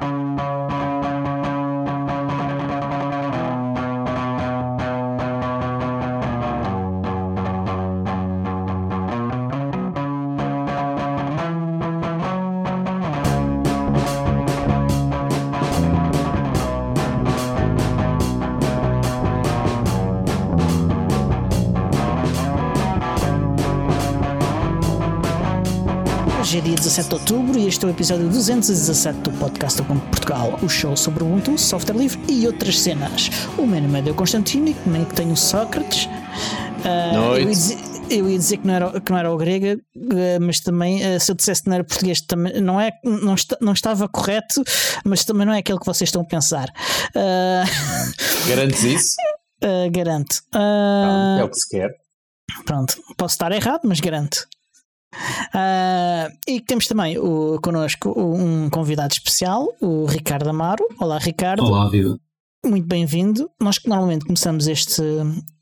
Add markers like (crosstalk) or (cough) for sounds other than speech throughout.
Hoje 17 de outubro e este é o episódio 217 do podcast do Ubuntu Portugal, o show sobre Ubuntu, software livre e outras cenas. O meu nome é Deu Constantino e comigo tenho o Sócrates. Ah, eu, ia dizer, eu ia dizer que não era, que não era o grego, ah, mas também ah, se eu dissesse que não era português, também não, é, não, está, não estava correto, mas também não é aquilo que vocês estão a pensar. Ah, (laughs) Garantes isso? ah, garanto. Não, Ah, é o que se quer. Pronto, posso estar errado, mas garanto. Ah, e temos também o, connosco um convidado especial, o Ricardo Amaro. Olá, Ricardo. Olá, viva. Muito bem-vindo. Nós normalmente começamos este,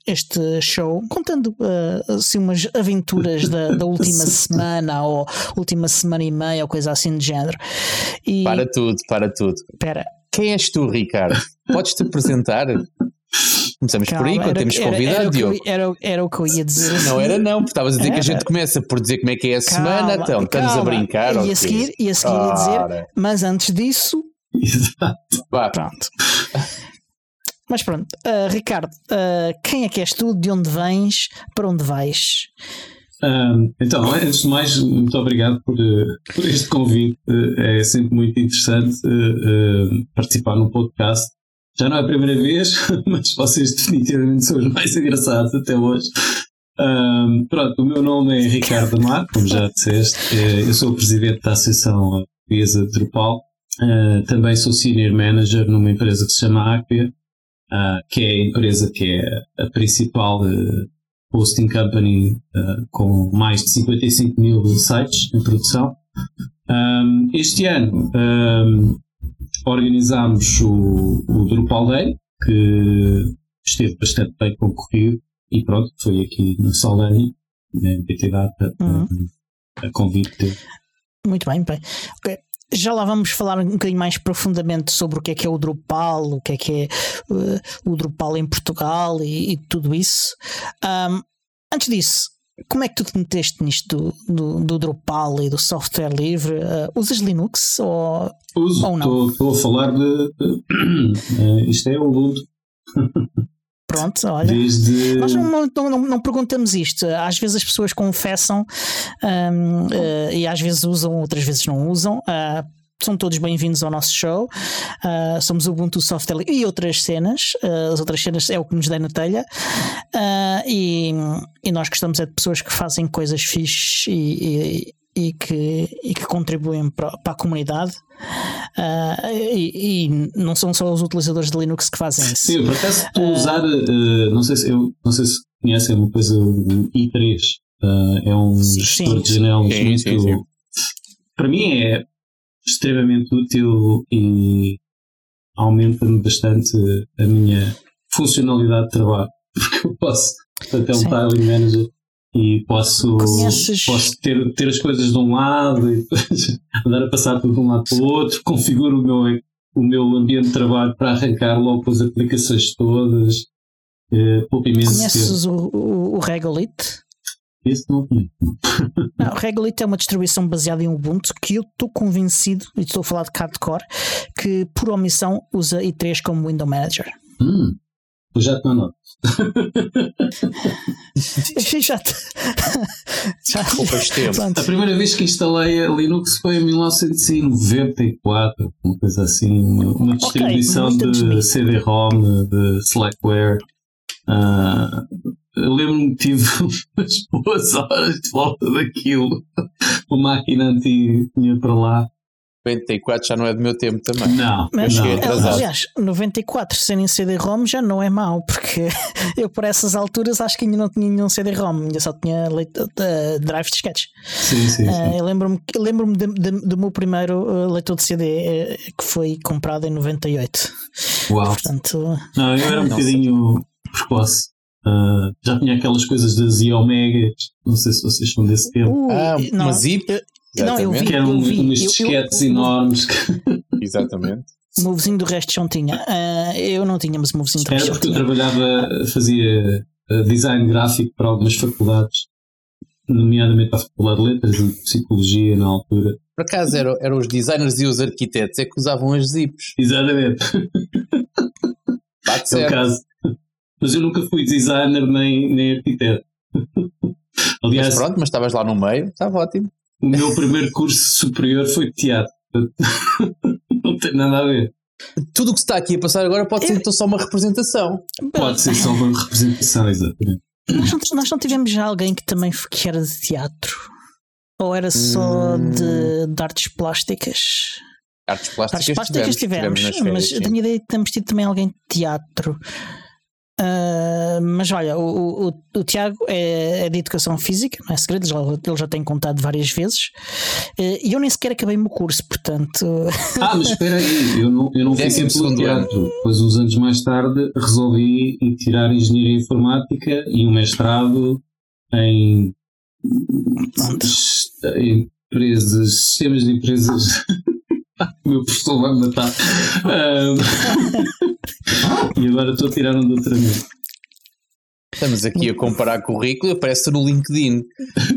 este show contando ah, assim, umas aventuras da, da última (laughs) semana ou última semana e meia ou coisa assim de género. E, Para tudo, para tudo. Espera, Quem és tu, Ricardo? Podes-te apresentar? (laughs) Começamos por aí, calma, quando era- temos era- convidado, era o que eu- Diogo. Era, era o que eu ia dizer. Não era não, porque estavas a dizer que a Era. gente começa por dizer como é que é a semana, Calma, então estamos a calma. brincar. E a seguir, e a seguir ia dizer, mas antes disso, Exato. vá, Pronto. Mas pronto, ah, Ricardo, ah, quem é que és tu? De onde vens? Para onde vais? Ahm, então, antes de mais, muito obrigado por, por este convite. É sempre muito interessante eh, participar num podcast. Já não é a primeira vez, (laughs) mas vocês definitivamente são os mais engraçados até hoje. Ahm, pronto, o meu nome é Ricardo Amar, como já disseste. Eh, eu sou o presidente da Associação Portuguesa de Drupal. Eh, também sou Senior Manager numa empresa que se chama Acquia, ah, que é a empresa que é a principal eh, hosting company uh, com mais de 55 mil sites em produção. Um, este ano um, organizámos o, o Drupal Day, que esteve bastante bem concorrido e pronto, foi aqui no Saldanha, na MPT Data, Uhum. a convite. Muito bem, bem. Ok. Já lá vamos falar um bocadinho mais profundamente sobre o que é que é o Drupal, o que é que é eh, o Drupal em Portugal e, e tudo isso. Ahm, antes disso, como é que tu te meteste nisto do, do, do Drupal e do software livre? Ah, usas Linux ou Uso, Ou não. estou a falar de. eh, isto é o Ubuntu, pronto, olha. desde. Nós não, não, não, perguntamos isto. Às vezes as pessoas confessam hum, eh, e às vezes usam, outras vezes não usam. Ah, são todos bem-vindos ao nosso show. Ah, somos o Ubuntu Software e outras cenas. Ah, as outras cenas é o que nos dá na telha. Ah, e, e nós gostamos é de pessoas que fazem coisas fixes e, e- e que, e que contribuem para, para a comunidade. E, e não são só os utilizadores de Linux que fazem isso. Sim, por acaso estou a usar, não, sei se, eu, não sei se conhecem uma coisa, o i3. eh, é um Sim, gestor de janelas muito. sim, sim. Para mim é extremamente útil e aumenta-me bastante a minha funcionalidade de trabalho. (laughs) Porque eu posso, portanto, é um tiling manager e posso, Conheces- posso ter, ter as coisas de um lado e depois (laughs) andar a passar tudo de um lado para o outro, configuro o meu, o meu ambiente de trabalho para arrancar logo com as aplicações todas. Pouco imenso. Conheces o, o, o Regolith? Esse não conheço. Não, o Regolith é uma distribuição baseada em Ubuntu que eu estou convencido, e estou a falar de hardcore, que por omissão usa i3 como Window Manager. Hum, eu já te não (laughs) já te... (laughs) já... Poupas tempo. Pronto. A primeira vez que instalei a Linux foi em 1994, uma coisa assim, uma, uma distribuição antes de CD-ROM, de Slackware. Ah, eu lembro-me que tive (laughs) umas boas horas de volta daquilo. Uma máquina antiga tinha para lá. 94 já não é do meu tempo também. Não, Mas, não. atrasado. aliás, 94 sem CD-ROM já não é mau, porque (laughs) eu por essas alturas acho que ainda não tinha nenhum CD-ROM, ainda só tinha leitor, uh, drive de sketches. Sim, sim, sim. Uh, eu lembro-me lembro de, de, do meu primeiro uh, leitor de CD uh, que foi comprado em 98. Uau. Portanto, Não, eu era um bocadinho precoce. Ah, já tinha aquelas coisas das Iomegas, não sei se vocês são desse tempo. ui, Ah, não, uma zip? eu- não, eu vi, que eram eu vi. eu- disquetes enormes. que- Exatamente. Movezinho do resto não tinha. Uh, eu não tinha, mas movezinho do Era resto porque eu trabalhava, fazia uh, design gráfico para algumas faculdades, nomeadamente para a Faculdade de Letras e Psicologia na altura. Por acaso eram, eram os designers e os arquitetos é que usavam as zips. Exatamente, Bate é o certo. caso. Mas eu nunca fui designer nem, nem arquiteto. (laughs) Aliás, Mas pronto, mas estavas lá no meio, estava ótimo. o meu primeiro curso superior foi de teatro. (laughs) Não tem nada a ver. Tudo o que se está aqui a passar agora pode ser então só uma representação. Pode ser só uma representação, exatamente. Nós não, nós não tivemos já alguém que também que era de teatro? Ou era só Hum. de, de artes plásticas? Artes plásticas, Artes plásticas tivemos, nas férias, mas sim. eu tenho a ideia de termos tido também alguém de teatro. Ah, mas olha, o, o, o Tiago é, é de educação física, não é segredo, já, ele já tem contado várias vezes. Eh, E eu nem sequer acabei o meu curso, portanto. Ah, mas espera aí, eu não, eu não segundo ano. teatro. Depois, uns anos mais tarde, resolvi ir tirar Engenharia Informática e um mestrado em, Pronto. em empresas, sistemas de empresas. (laughs) o meu professor vai me matar. E agora estou a tirar um doutoramento. Estamos aqui a comparar currículo, aparece no LinkedIn.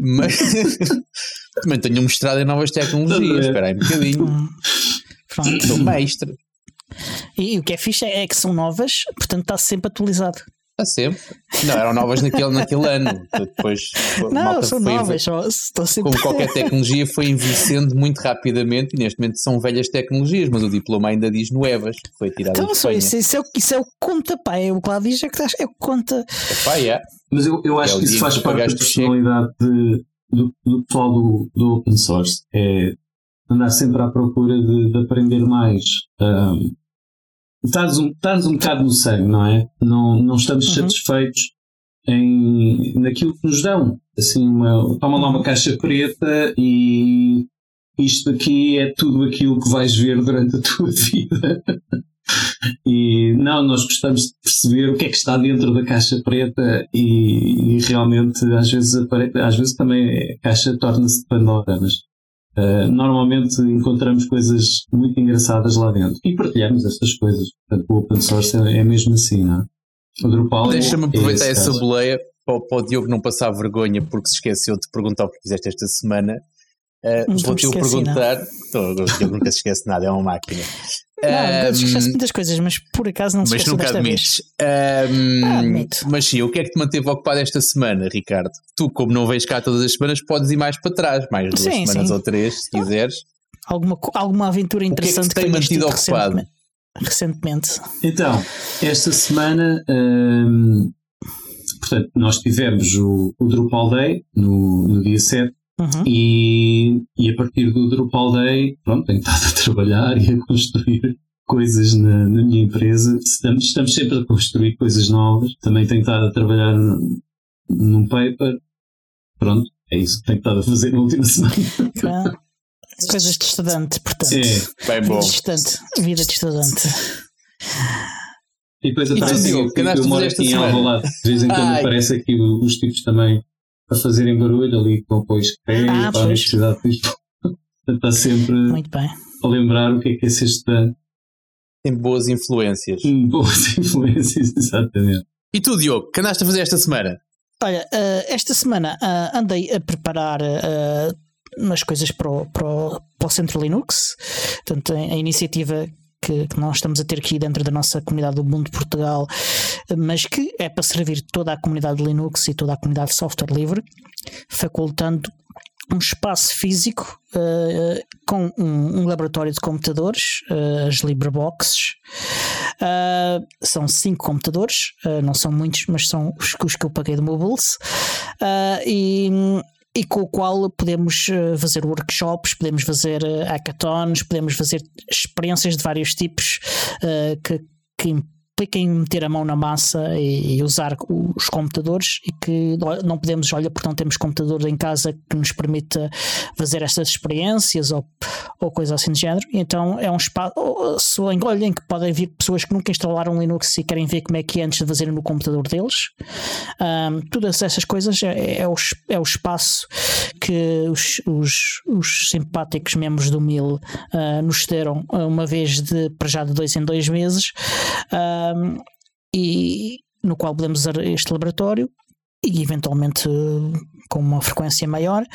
Mas também tenho um mestrado em novas tecnologias. Também. Espera aí um bocadinho. Pronto. Sou mestre. E, e o que é fixe é, é que são novas, portanto está sempre atualizado. Está sempre. Não, eram novas naquele, naquele ano. Depois, Não, malta são foi- novas, só, estão sempre. Como qualquer (laughs) tecnologia, foi envelhecendo muito rapidamente e neste momento são velhas tecnologias, mas o diploma ainda diz nuevas. Foi tirado Então, de isso, isso, é, o- isso é o conta, pá. É o que lá diz, é, que estás- é o conta. Epá, é. Mas eu, eu acho É que isso faz que parte da personalidade de- do, do pessoal do, do open source. É andar sempre à procura de, de aprender mais. Um, Estás um, estás um bocado no sangue, não é? Não, não estamos Uhum. satisfeitos em, naquilo que nos dão. Assim, uma, toma lá uma caixa preta e isto aqui é tudo aquilo que vais ver durante a tua (laughs) vida. E não, nós gostamos de perceber o que é que está dentro da caixa preta e, e realmente às vezes, às vezes também a caixa torna-se Pandora, mas eh, normalmente encontramos coisas muito engraçadas lá dentro e partilhamos estas coisas. Portanto, o open source é, é mesmo assim, não é? O Drupal é- Deixa-me é aproveitar essa caso. boleia para, o- para o Diogo não passar vergonha porque se esqueceu de perguntar o que fizeste esta semana. Uh, Vou-te perguntar. Tô, o Diogo nunca se esquece de nada, é uma máquina. Não, Ahm, esquece muitas coisas, mas por acaso não se mas nunca desta admites. vez. Ahm, Ah, admito. mas sim, o que é que te manteve ocupado esta semana, Ricardo? Tu, como não vens cá todas as semanas, podes ir mais para trás, mais duas Sim, semanas sim. ou três, se quiseres. Alguma, alguma aventura que é que interessante te tem mantido tido ocupado? recentemente- Recentemente. Então, esta semana, hum, portanto, nós tivemos o, o Drupal Day no, no dia 7 Uhum. e, e a partir do Drupal Day, pronto, tenho estado a trabalhar e a construir coisas na, na minha empresa. Estamos, estamos sempre a construir coisas novas. Também tenho estado a trabalhar num, num paper. Pronto, é isso que tenho estado a fazer na última (laughs) semana. Ah, Coisas de estudante, portanto. É. Bem bom. Vida de estudante. Vida de estudante. E depois que andaste eu a moro aqui em? Alvalade. De vez em quando aparece aqui os tipos também a fazerem barulho ali com apoio escrever Ah, para a. Universidade de Lisboa. (laughs) Está sempre Muito bem. a lembrar o que é que é ser estudante. Tem boas influências. Hum, Boas (laughs) influências, exatamente. E tu, Diogo, que andaste a fazer esta semana? Olha, ah, esta semana ah, andei a preparar ah, umas coisas para o, para, o, para o Centro Linux, portanto, a iniciativa que, que nós estamos a ter aqui dentro da nossa comunidade do Mundo Portugal, mas que é para servir toda a comunidade de Linux e toda a comunidade de software livre, facultando um espaço físico ah, com um, um laboratório de computadores, ah, as LibreBoxes. Ah, são cinco computadores, não são muitos, mas são os, os que eu paguei de mobiles. E, e com o qual podemos ah, fazer workshops, podemos fazer ah, hackathons, podemos fazer experiências de vários tipos ah, que, que implica em meter a mão na massa e, e usar os computadores e que não podemos, olha, porque não temos computador em casa que nos permita fazer estas experiências ou, ou coisa assim de género. Então é um espaço, olhem que podem vir pessoas que nunca instalaram Linux e querem ver como é que é antes de fazerem no computador deles. Um, todas essas coisas é, é, o, é o espaço que os, os, os simpáticos membros do MIL uh, nos deram uma vez de para já de dois em dois meses um, e no qual podemos usar este laboratório e eventualmente com uma frequência maior,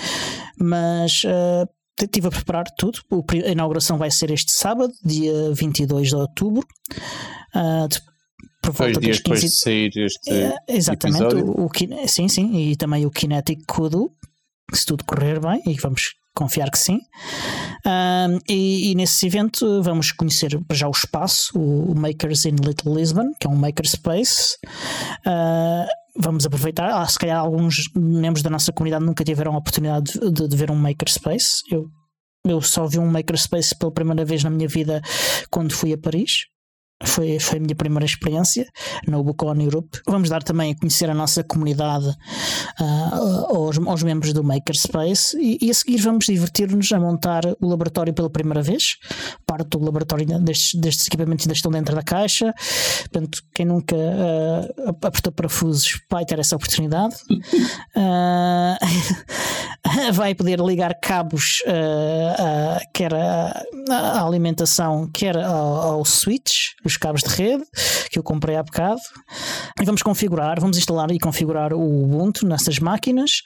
mas uh, estive a preparar tudo. A inauguração vai ser este sábado, dia 22 de outubro. Uh, de, por volta dias 15... depois de sair este. Uh, exatamente, o, o, sim, sim, e também o Kinetic Kudu, se tudo correr bem, e vamos confiar que sim. Uh, e, e, nesse evento vamos conhecer já o espaço, o Makers in Little Lisbon, que é um makerspace. Uh, vamos aproveitar. Ah, se calhar alguns membros da nossa comunidade nunca tiveram a oportunidade de, de ver um makerspace. Eu, eu só vi um makerspace pela primeira vez na minha vida quando fui a Paris. Foi, foi a minha primeira experiência no Bucon Europe. Vamos dar também a conhecer a nossa comunidade uh, aos, aos, membros do Makerspace e, e a seguir vamos divertir-nos a montar o laboratório pela primeira vez. Parte do laboratório destes, destes equipamentos ainda estão dentro da caixa. Portanto, quem nunca uh, apertou parafusos vai ter essa oportunidade. Uh, (laughs) (laughs) vai poder ligar cabos, quer à alimentação, quer ao, ao switch os cabos de rede que eu comprei há bocado e vamos configurar, vamos instalar e configurar o Ubuntu nessas máquinas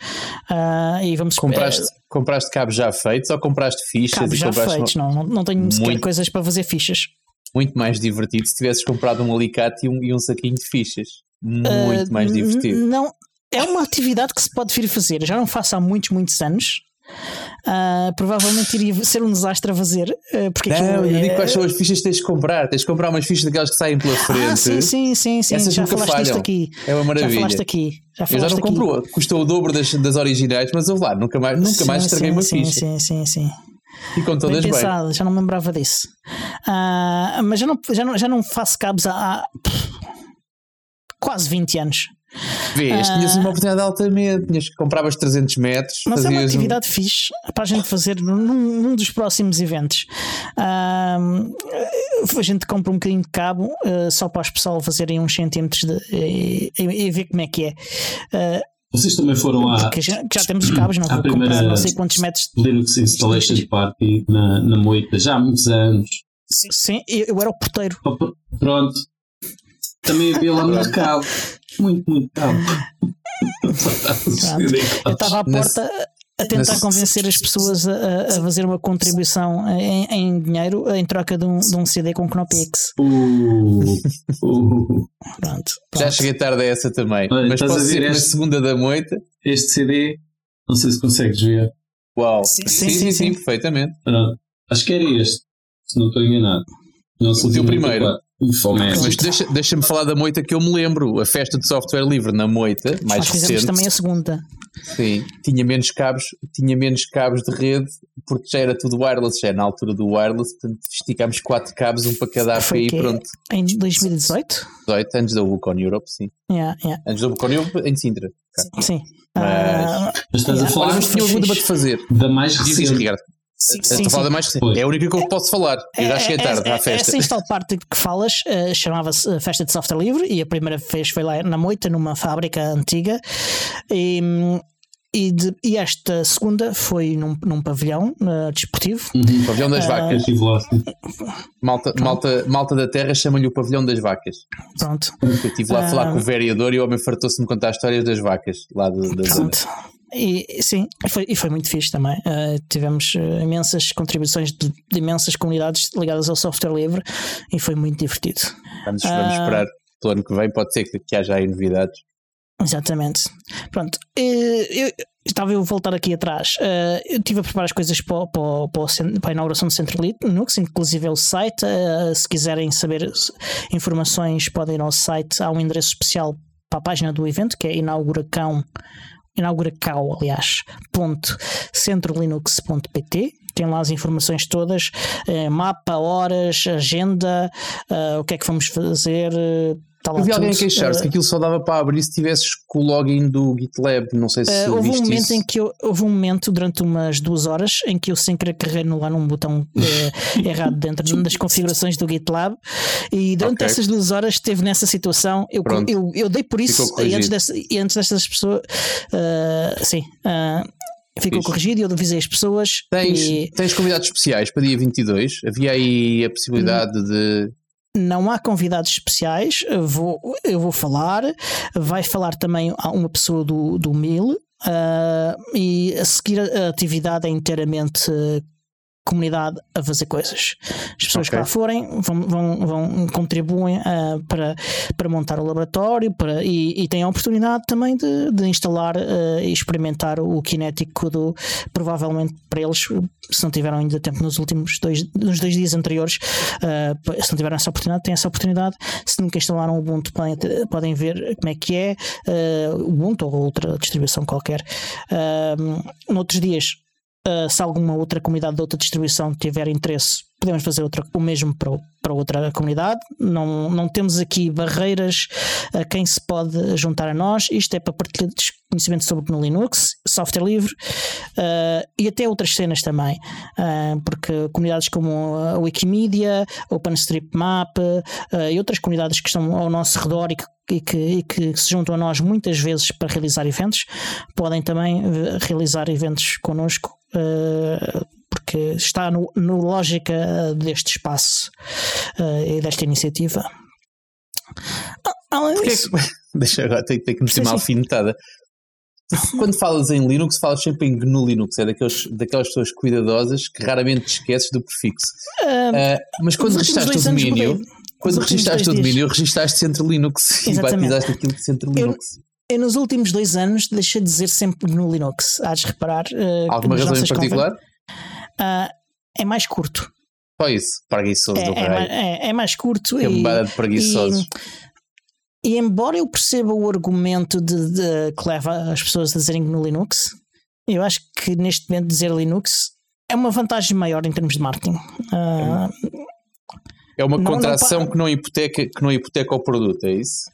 uh, e vamos compraste, compraste cabos já feitos ou compraste fichas? Cabos já feitos, não, não, não tenho sequer coisas para fazer fichas. Muito mais divertido se tivesses comprado um alicate e um, e um saquinho de fichas. Muito uh, mais divertido. Não, é uma atividade que se pode vir a fazer. Já não faço há muitos, muitos anos. Uh, provavelmente iria ser um desastre a fazer. Uh, porque não, eu é... digo quais são as fichas que tens de comprar. Tens de comprar umas fichas daquelas que saem pela ah, frente. Ah, sim, sim, sim, sim. Essas já nunca falaste falham. aqui. É uma maravilha. Já falaste aqui. Já falaste eu já não compro, custou o dobro das, das originais, mas eu lá, nunca mais, nunca sim, mais estraguei sim, uma sim, ficha. Sim, sim, sim. E com todas bem. Pensado, bem. já não me lembrava disso. Uh, mas já não, já, não, já não faço cabos há, há quase 20 anos. Vês, uh, tinhas uma oportunidade altamente, tinhas que compravas 300 metros. Mas é uma atividade um... fixe para a gente fazer num, num dos próximos eventos. Uh, a gente compra um bocadinho de cabo uh, só para as pessoas fazerem uns centímetros de, e, e, ver como é que é. Vocês também foram à. Já, já, temos cabos, não vou comprar não sei quantos metros. Linux Installation Party na, na Moita, já há muitos anos. Sim, sim eu era o porteiro. Pronto, também havia lá muito cabo. Muito, muito cabo. Eu estava à porta a tentar convencer as pessoas a, a, fazer uma contribuição em, em, dinheiro em troca de um, de um CD com Knopix. Uh, uh. Pronto, Já cheguei tarde a essa também. Olha, mas posso dizer este, na segunda da moita. Este CD, não sei se consegues ver. Uau! Sim, sim, sim, sim, sim perfeitamente. acho que era este, se não estou enganado. Não o teu primeiro. Mas deixa, deixa-me falar da moita que eu me lembro. A festa de software livre na moita, mais Nós recente. também a segunda. Sim, tinha menos cabos, tinha menos cabos de rede, porque já era tudo wireless, já é na altura do wireless, portanto esticámos quatro cabos, um para cada API e pronto. Em 2018? 18, antes da Wucon Europe, sim. Yeah, yeah. Antes da Wucon Europe, em Sintra. Sim. Mas, uh, mas estás yeah. a falar. Mas tinha alguma fazer. Da mais recente. Ricardo. Sim, sim, sim. Mais É a única que eu posso falar. Eu já cheguei tarde é, à festa. Essa install parte que falas uh, chamava-se eh, Festa de Software Livre e a primeira vez foi lá na Moita, numa fábrica antiga. E, e, de, e, esta segunda foi num, num pavilhão uh, desportivo. Uhum. Pavilhão das uh, vacas. Malta, malta, malta da terra chama-lhe o pavilhão das vacas. Pronto. Eu estive lá a falar uh, com o vereador e o homem fartou-se de me contar histórias das vacas lá do, da Pronto. Zona. E sim, foi, e foi muito fixe também. Uh, tivemos uh, imensas contribuições de, de, imensas comunidades ligadas ao software livre e foi muito divertido. Vamos, vamos uh, esperar pelo ano que vem, pode ser que, que haja aí novidades. Exatamente. Pronto, eu, estava eu a voltar aqui atrás. eu estive a preparar as coisas para, para, para, a inauguração do Centro Linux, inclusive é o site. se quiserem saber informações, podem ir ao site. Há um endereço especial para a página do evento que é inauguracão inaugura aliás, ponto centrolinux.pt tem lá as informações todas: uh, mapa, horas, agenda, uh, o que é que vamos fazer. Tá Eu vi alguém queixar-se uh, que aquilo só dava para abrir se tivesses com o login do GitLab. Não sei se uh, houve um momento isso. em que eu, houve um momento durante umas duas horas em que eu sem querer carreguei lá num botão uh, (laughs) errado dentro das configurações do GitLab e durante okay. essas duas horas esteve nessa situação. Eu, eu, eu, dei por isso e antes, dessa, e antes destas pessoas. sim. Ficou Isso. corrigido e eu avisei as pessoas. Tens, e... tens convidados especiais para dia 22? Havia aí a possibilidade hum. de não há convidados especiais, eu vou, eu vou falar, vai falar também uma pessoa do, do MIL, uh, e a seguir a atividade é inteiramente comunidade a fazer coisas. As pessoas okay. que lá forem vão, vão, vão contribuem uh, para, para montar o laboratório para, e, e têm a oportunidade também de, de instalar uh, e experimentar o kinético do provavelmente para eles, se não tiveram ainda tempo nos últimos dois, nos dois dias anteriores, uh, se não tiveram essa oportunidade, têm essa oportunidade. Se nunca instalaram o Ubuntu, podem, podem ver como é que é o Ubuntu ou outra distribuição qualquer. Noutros dias Uh, se alguma outra comunidade de outra distribuição tiver interesse, podemos fazer outra, o mesmo para, para outra comunidade. Não, não temos aqui barreiras a quem se pode juntar a nós. Isto é para partilhar conhecimento sobre no Linux, software livre uh, e até outras cenas também, uh, porque comunidades como a Wikimedia, OpenStreetMap e outras comunidades que estão ao nosso redor e que e que, e que, se juntam a nós muitas vezes para realizar eventos, podem também realizar eventos connosco, uh, porque está no, no lógica deste espaço uh, e desta iniciativa. Ah, além disso, que, (laughs) deixa agora, tenho, tenho que meter uma alfinetada. Quando falas em Linux, falas sempre em GNU Linux, é daqueles, daquelas pessoas cuidadosas que raramente te esqueces do prefixo. Uh, mas quando registaste o domínio. Quando registaste o domínio, registaste Centro Linux Exatamente. e batizaste aquilo de Centro Linux. Eu, eu, nos últimos dois anos deixei de dizer sempre no Linux. Há de reparar. Uh, Alguma razão em particular? Uh, é mais curto. Só isso, preguiçoso é, do é, é, é, mais curto. É e, de preguiçosos. E, embora eu perceba o argumento de, de, que leva as pessoas a dizerem no Linux, eu acho que neste momento dizer Linux é uma vantagem maior em termos de marketing. Uh, é uma não, contração não, que, não hipoteca, que não hipoteca o produto, é isso?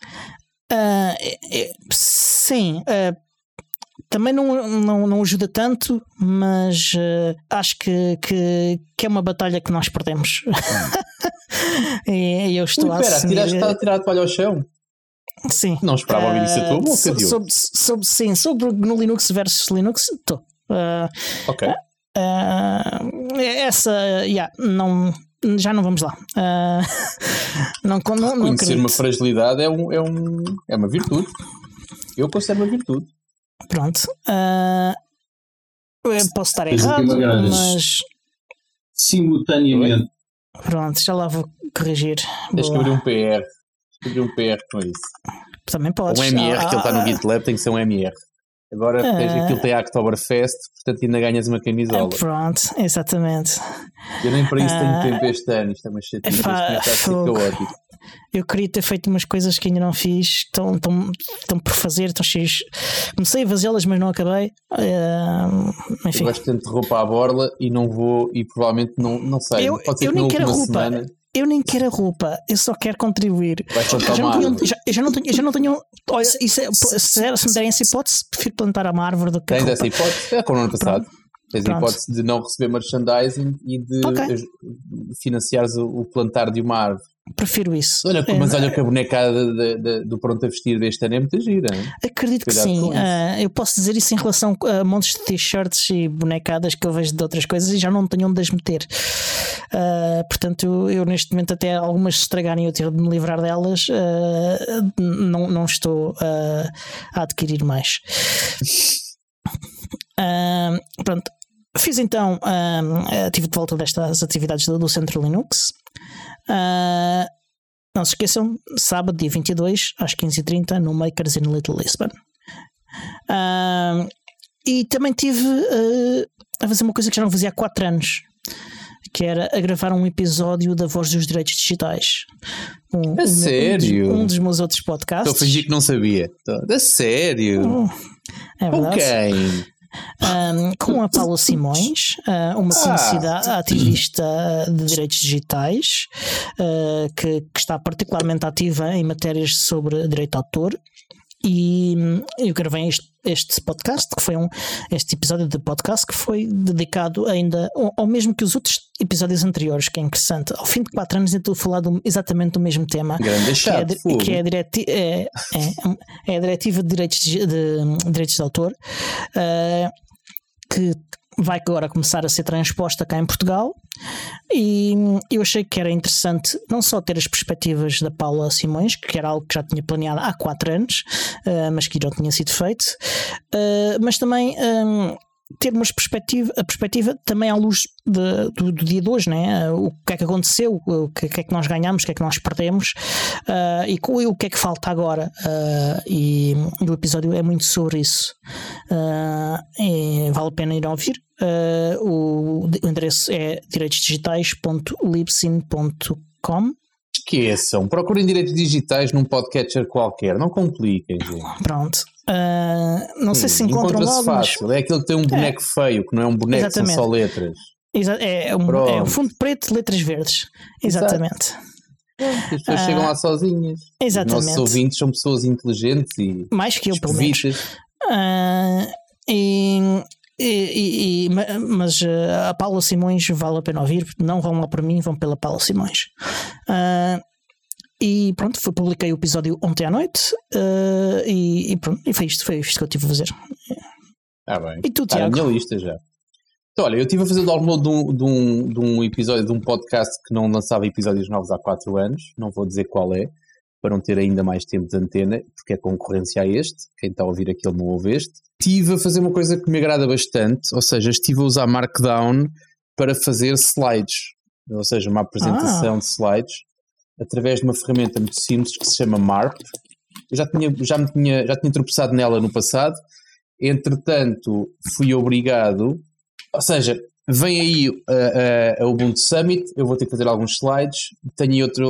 Uh, sim. Uh, também não, não, não ajuda tanto, mas uh, acho que, que, que, é uma batalha que nós perdemos. (laughs) e eu estou Ui, a assumir... tiraste, está a tirar a toalha ao chão? Sim. Não esperava ouvir isso a tua boca, so, sobre, sobre, Sim, sobre no Linux versus Linux, estou. ok. essa, yeah, não, já não vamos lá. Uh, (laughs) não, não, não Conhecer acredito. uma fragilidade é, um, é, um, é uma virtude. Eu considero uma virtude. Pronto. Uh, eu posso estar errado, mas. Simultaneamente. Pronto, já lá vou corrigir. Tens que abrir um PR. Abrir um PR com isso. Também podes. Um MR, ah, que ele está no GitLab, tem que ser um MR. Agora uh, tens aquilo tem a Oktoberfest, portanto ainda ganhas uma camisola. Pronto, exatamente. Eu nem para isso uh, tenho tempo este ano, isto é uma chatice, caótico. Eu queria ter feito umas coisas que ainda não fiz, estão, estão, estão por fazer, estão cheios. Comecei a fazê-las, mas não acabei. Uh, enfim. Eu gosto tanto de roupa à borla e não vou, e provavelmente não, não sei. Eu, pode ser eu nem quero roupa. Semana, eu nem quero a roupa, eu só quero contribuir. Vai eu, já não tenho, já, eu já não tenho, eu já não tenho. Olha, isso é, se, se me derem essa hipótese, prefiro plantar uma árvore do que. Tens essa hipótese? É como no ano passado. Tens a hipótese de não receber merchandising e de okay. financiares o, o plantar de uma árvore. Prefiro isso. Olha, mas olha que a bonecada de, de, do Pronto a Vestir deste ano é muito gira. Hein? Acredito Cuidado que sim. Uh, eu posso dizer isso em relação a montes de t-shirts e bonecadas que eu vejo de outras coisas e já não tenho onde as meter. Uh, portanto, eu, eu, neste momento, até algumas se estragarem eu ter de me livrar delas, uh, não, não estou a adquirir mais. pronto. Fiz então, tive de volta destas atividades do, do Centro Linux. Uh, não se esqueçam, sábado, dia 22, às 15h30, no Makers in Little Lisbon. Uh, e também tive uh, a fazer uma coisa que já não fazia há 4 anos, que era a gravar um episódio da Voz dos Direitos Digitais. Um, a um, sério? Um dos, um dos, meus outros podcasts. Estou a fingir que não sabia. A sério? é verdade. Com quem? Um, com a Paula Simões, uh, uma ah. conhecida ah. ativista de direitos digitais, uh, que, que, está particularmente ativa em matérias sobre direito de autor. E eu gravei este, este podcast, que foi um este episódio de podcast que foi dedicado ainda ao, ao, mesmo que os outros episódios anteriores, que é interessante. Ao fim de quatro anos eu estou a falar do, exatamente do mesmo tema. Grande chato, que, é, que é, a direti é, é, é, a diretiva de direitos de, de, direitos de autor. Uh, que vai agora começar a ser transposta cá em Portugal. E eu achei que era interessante não só ter as perspectivas da Paula Simões, que era algo que já tinha planeado há quatro anos, uh, mas que não tinha sido feito, uh, mas também um, ter uma perspectiva, a perspectiva também à luz de, do, do, dia de hoje, né? o que é que aconteceu, o que, que é que nós ganhamos, o que é que nós perdemos uh, e, o que é que falta agora. Uh, e, e, o episódio é muito sobre isso. Uh, vale a pena ir ouvir. o, endereço é direitosdigitais.libsyn.com esqueçam. Procurem direitos digitais num podcatcher qualquer. Não compliquem. Pronto. Uh, não sei se encontram logo. fácil. Mas... É aquele que tem um boneco é. feio, que não é um boneco, Exatamente. são só letras. Exa é, um, é um fundo preto, letras verdes. Exatamente. As pessoas uh, chegam lá sozinhas. Exatamente. Os nossos ouvintes são pessoas inteligentes e. Mais que eu, pelo menos. Uh, e, e, e, mas uh, a Paula Simões vale a pena ouvir, não vão lá para mim, vão pela Paula Simões. Uh, e pronto, foi, publiquei o episódio ontem à noite uh, e, e, pronto, e foi isto, foi isto que eu tive a fazer. Ah, bem. E tu, Está Tiago? na minha lista já. Então, olha, eu estive a fazer o download de um, de, um, de um episódio de um podcast que não lançava episódios novos há 4 anos, não vou dizer qual é, para não ter ainda mais tempo de antena, porque é concorrência a este. Quem está a ouvir aquele não ouve este estive a fazer uma coisa que me agrada bastante, ou seja, estive a usar Markdown para fazer slides, ou seja, uma apresentação ah. de slides através de uma ferramenta muito simples que se chama MARP. Eu já tinha, já me tinha, já tinha tropeçado nela no passado, entretanto fui obrigado, ou seja, vem aí a, a, a Ubuntu Summit, eu vou ter que fazer alguns slides, tenho aí outra,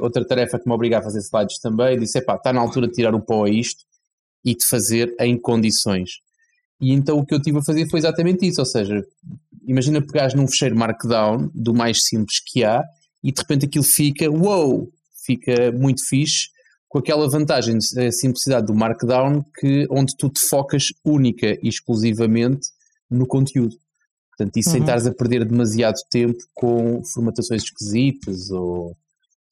outra, tarefa que me obriga a fazer slides também, disse, epá, está na altura de tirar o pó a isto, e de fazer em condições. E então o que eu tive a fazer foi exatamente isso, ou seja, imagina pegares num fecheiro Markdown do mais simples que há e de repente aquilo fica, wow, fica muito fixe, com aquela vantagem, a simplicidade do Markdown, que, onde tu te focas única e exclusivamente no conteúdo. Portanto, e sem uhum. estares a perder demasiado tempo com formatações esquisitas ou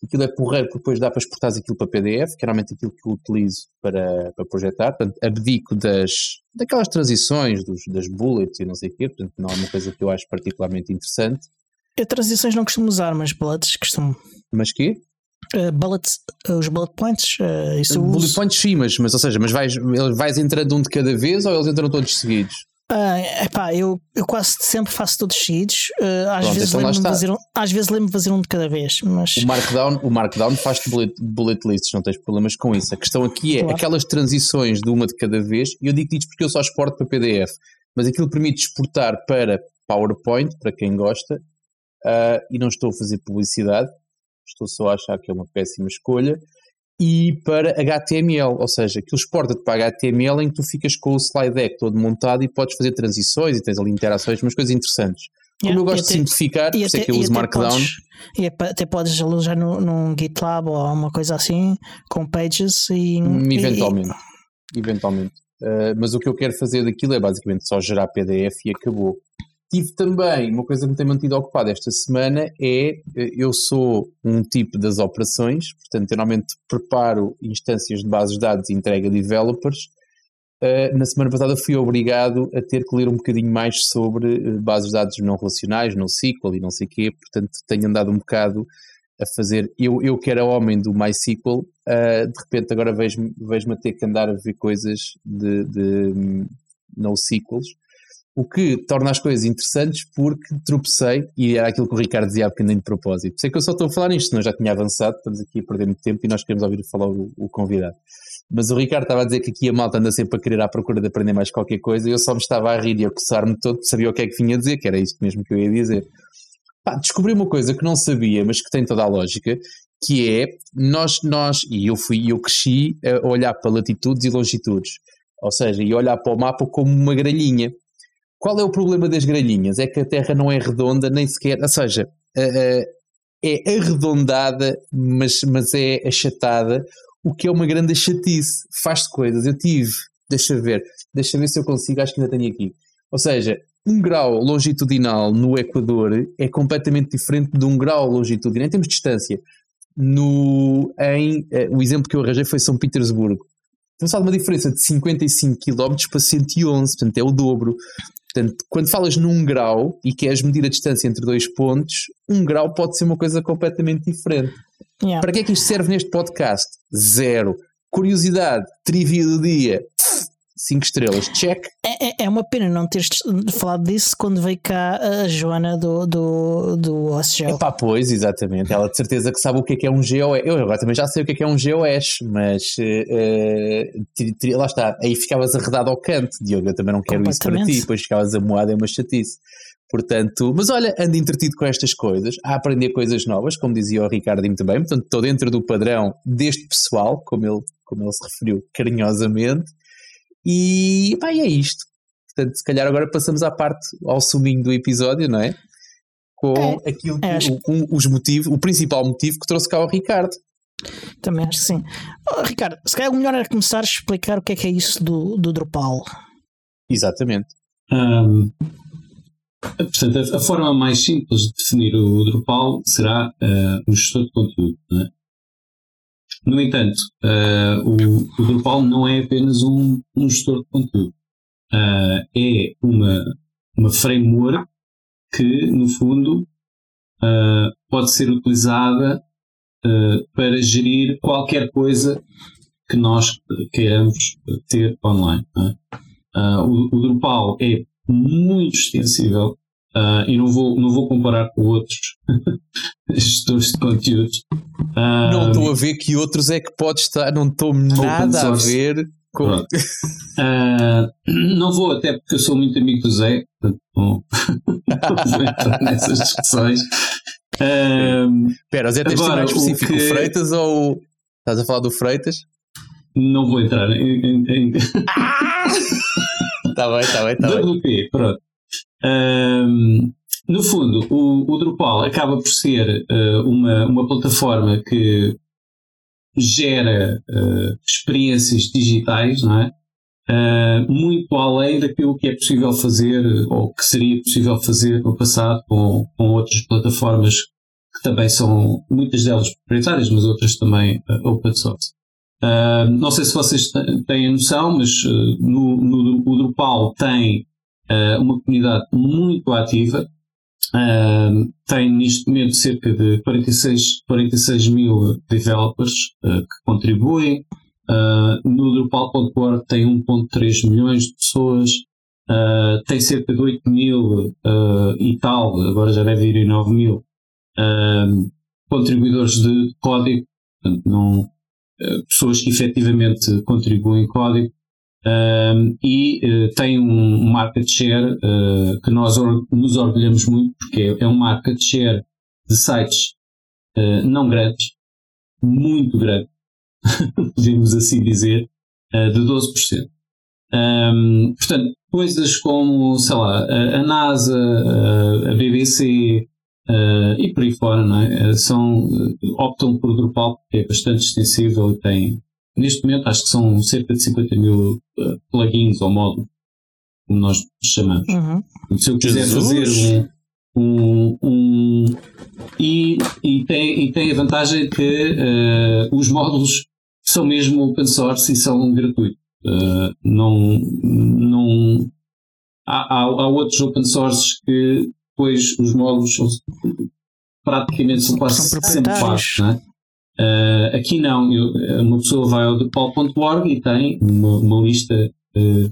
aquilo é porreiro porque depois dá para exportar aquilo para PDF, que é realmente aquilo que eu utilizo para, para projetar, portanto abdico das, daquelas transições, dos, das bullets e não sei o quê, portanto não é uma coisa que eu acho particularmente interessante. Eu transições não costumo usar, mas bullets costumo. Mas quê? Uh, bullets, uh, os bullet points, uh, isso Bullet uso. points sim, mas, mas ou seja, mas vais, vais entrando um de cada vez ou eles entram todos seguidos? Uh, epá, eu, eu quase sempre faço todos seguidos. Uh, às, Pronto, vezes então lembro fazer um, às vezes lembro-me fazer um de cada vez. Mas... O Markdown, o Markdown faz-te bullet, bullet lists, não tens problemas com isso. A questão aqui é claro. aquelas transições de uma de cada vez. E eu digo isto porque eu só exporto para PDF, mas aquilo permite exportar para PowerPoint, para quem gosta, uh, e não estou a fazer publicidade, estou só a achar que é uma péssima escolha e para HTML, ou seja, aquilo exporta-te para HTML em que tu ficas com o slide deck todo montado e podes fazer transições e tens ali interações, umas coisas interessantes. Como yeah, eu gosto até, de simplificar, por isso é que eu uso Markdown. Podes, e até podes alojar no, num GitLab ou uma coisa assim, com pages e. Eventualmente. E, eventualmente. Uh, mas o que eu quero fazer daquilo é basicamente só gerar PDF e acabou. Tive também, uma coisa que me tem mantido ocupado esta semana é, eh, eu sou um tipo das operações, portanto, eu normalmente preparo instâncias de bases de dados e entrega a developers. Uh, na semana passada fui obrigado a ter que ler um bocadinho mais sobre uh, bases de dados não relacionais, no SQL e não sei o quê, portanto tenho andado um bocado a fazer, eu, eu que era homem do MySQL, uh, de repente agora vejo-me vejo a ter que andar a ver coisas de, de um, NoSQLs, o que torna as coisas interessantes porque tropecei, e era aquilo que o Ricardo dizia há bocadinho de propósito. Sei que eu só estou a falar nisto, senão já tinha avançado, estamos aqui a perder muito tempo e nós queremos ouvir falar o, o convidado. Mas o Ricardo estava a dizer que aqui a malta anda sempre a querer à procura de aprender mais qualquer coisa e eu só me estava a rir e a coçar-me todo, sabia o que é que vinha a dizer, que era isto mesmo que eu ia dizer. Pá, descobri uma coisa que não sabia, mas que tem toda a lógica, que é nós, nós e eu fui, eu cresci a olhar para latitudes e longitudes, ou seja, e olhar para o mapa como uma grelhinha qual é o problema das grelhinhas? É que a Terra não é redonda, nem sequer, ou seja, é arredondada, mas, mas é achatada, o que é uma grande chatice. Faz-se coisas. Eu tive, deixa ver, deixa ver se eu consigo, acho que ainda tenho aqui. Ou seja, um grau longitudinal no Equador é completamente diferente de um grau longitudinal em termos de distância. No, em, eh, o exemplo que eu arranjei foi São Petersburgo. Falar de uma diferença de 55 km para 111, portanto é o dobro. Portanto, quando falas num grau e queres medir a distância entre dois pontos, um grau pode ser uma coisa completamente diferente. Yeah. Para que é que isto serve neste podcast? Zero. Curiosidade, trivia do dia, 5 estrelas, check. É, é, é, uma pena não teres falado disso quando veio cá a Joana do, do, do OSGEO. Epá, pois, exatamente. Ela de certeza que sabe o que é que é um GOS. Eu agora também já sei o que é que é um GOS, mas uh, lá está. Aí ficavas arredado ao canto, Diogo. Eu também não quero isso para ti. Depois ficavas amoado, é uma chatice. Portanto, mas olha, ando entretido com estas coisas, a aprender coisas novas, como dizia o Ricardo muito bem. Portanto, estou dentro do padrão deste pessoal, como ele, como ele se referiu carinhosamente. E pá, é isto. Portanto, se calhar agora passamos à parte, ao suminho do episódio, não é? Com é, aquilo que, é, o, com os motivos, o principal motivo que trouxe cá o Ricardo. Também acho que sim. Oh, Ricardo, se calhar o melhor era começar a explicar o que é que é isso do, do Drupal. Exatamente. Um, portanto, a, a, forma mais simples de definir o Drupal será uh, um gestor de conteúdo. É? No entanto, uh, o, o, Drupal não é apenas um, um gestor de conteúdo. Uh, é uma, uma framework que, no fundo, uh, pode ser utilizada para gerir qualquer coisa que nós queiramos ter online. É? O, o, Drupal é muito extensível Uh, e não vou, não vou comparar com outros (laughs) gestores de conteúdos. Uh, não estou a ver que outros é que pode estar, não estou nada a ver com. Uh, (clears throat) não vou, até porque eu sou muito amigo do Zé, portanto, não, vou entrar nessas discussões. Espera, o Zé tens agora, mais específico, que... Freitas ou. Estás a falar do Freitas? Não vou entrar em. em, em... Está (laughs) bem, está bem, bem. WP, pronto. Um, no fundo, o, o, Drupal acaba por ser uh, uma, uma plataforma que gera uh, experiências digitais, não é? Uh, muito além daquilo que é possível fazer ou que seria possível fazer no passado com, com outras plataformas que também são, muitas delas proprietárias, mas outras também open source. não sei se vocês têm a noção, mas no, no, o Drupal tem uh, uma comunidade muito ativa. Uh, tem neste momento cerca de 46, 46 mil developers uh, que contribuem. no Drupal.org tem 1.3 milhões de pessoas. tem cerca de 8 mil e tal, agora já deve ir em 9 mil contribuidores de código, portanto, não, pessoas que efetivamente contribuem código um, e uh, tem um market share uh, que nós or nos orgulhamos muito, porque é, é um market share de sites uh, não grandes, muito grande, (laughs) podemos assim dizer, de 12%. Um, portanto, coisas como, sei lá, a, NASA, a, a BBC e por aí fora, não é? são, optam por Drupal porque é bastante extensível e tem Neste momento acho que são cerca de 50 mil uh, plugins ou módulos, como nós chamamos. Uhum. Se eu quiser Jesus. fazer um, um, um e, e, tem, e tem a vantagem que uh, os módulos são mesmo open source e são gratuitos. Uh, não, não há, há, há, outros open sources que depois os módulos são, praticamente são quase sempre pagos. Uh, aqui não, eu, uma pessoa vai ao depol.org e tem uma, uma lista uh,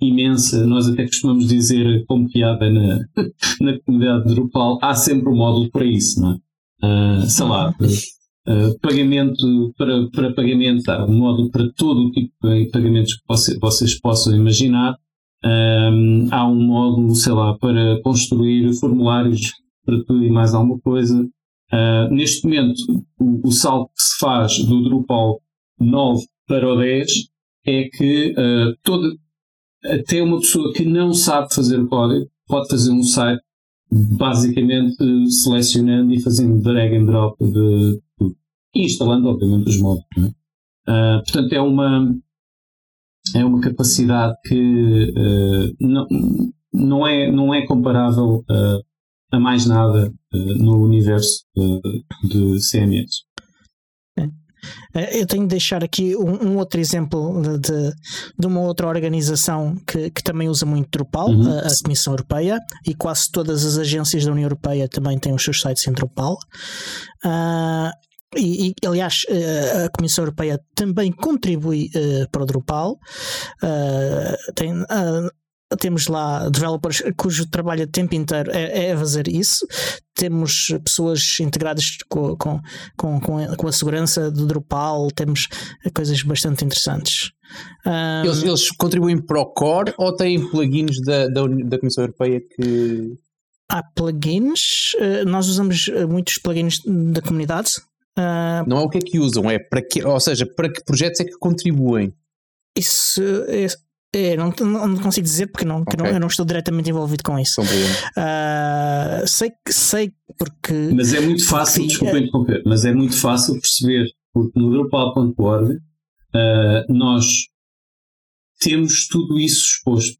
imensa. Nós até costumamos dizer, como piada na, (laughs) na comunidade de Drupal, há sempre um módulo para isso, não é? Uh, sei lá, pagamento para, para pagamento, há um módulo para todo o tipo de pagamentos que você, vocês possam imaginar. Um, há um módulo, sei lá, para construir formulários para tudo e mais alguma coisa. Uh, neste momento, o, o, salto que se faz do Drupal 9 para o 10 é que uh, todo, até uma pessoa que não sabe fazer código pode fazer um site basicamente selecionando e fazendo drag and drop de tudo. E instalando, obviamente, os módulos. Uh, portanto, é uma, é uma capacidade que uh, não, não, é, não é comparável uh, a mais nada no universo de CMS. É, eu tenho de deixar aqui um, um outro exemplo de, de, uma outra organização que, que também usa muito Drupal, uhum. a, a, Comissão Europeia, e quase todas as agências da União Europeia também têm os seus sites em Drupal. Uh, e, e, aliás, eh, a Comissão Europeia também contribui uh, para o Drupal. Uh, tem, uh, temos lá developers cujo trabalho o tempo inteiro é, é fazer isso. Temos pessoas integradas com, com, com, com, a segurança do Drupal, temos coisas bastante interessantes. Um, eles, eles, contribuem para o core ou têm plugins da, da, da Comissão Europeia que. Há plugins, nós usamos muitos plugins da comunidade Uh, não é o que é que usam, é para que, ou seja, para que projetos é que contribuem? Isso é, é não, não, consigo dizer porque não, okay. não, eu não estou diretamente envolvido com isso. Uh, sei sei porque. Mas é muito fácil, desculpa é... interromper, mas é muito fácil perceber, porque no Drupal.org uh, nós temos tudo isso exposto.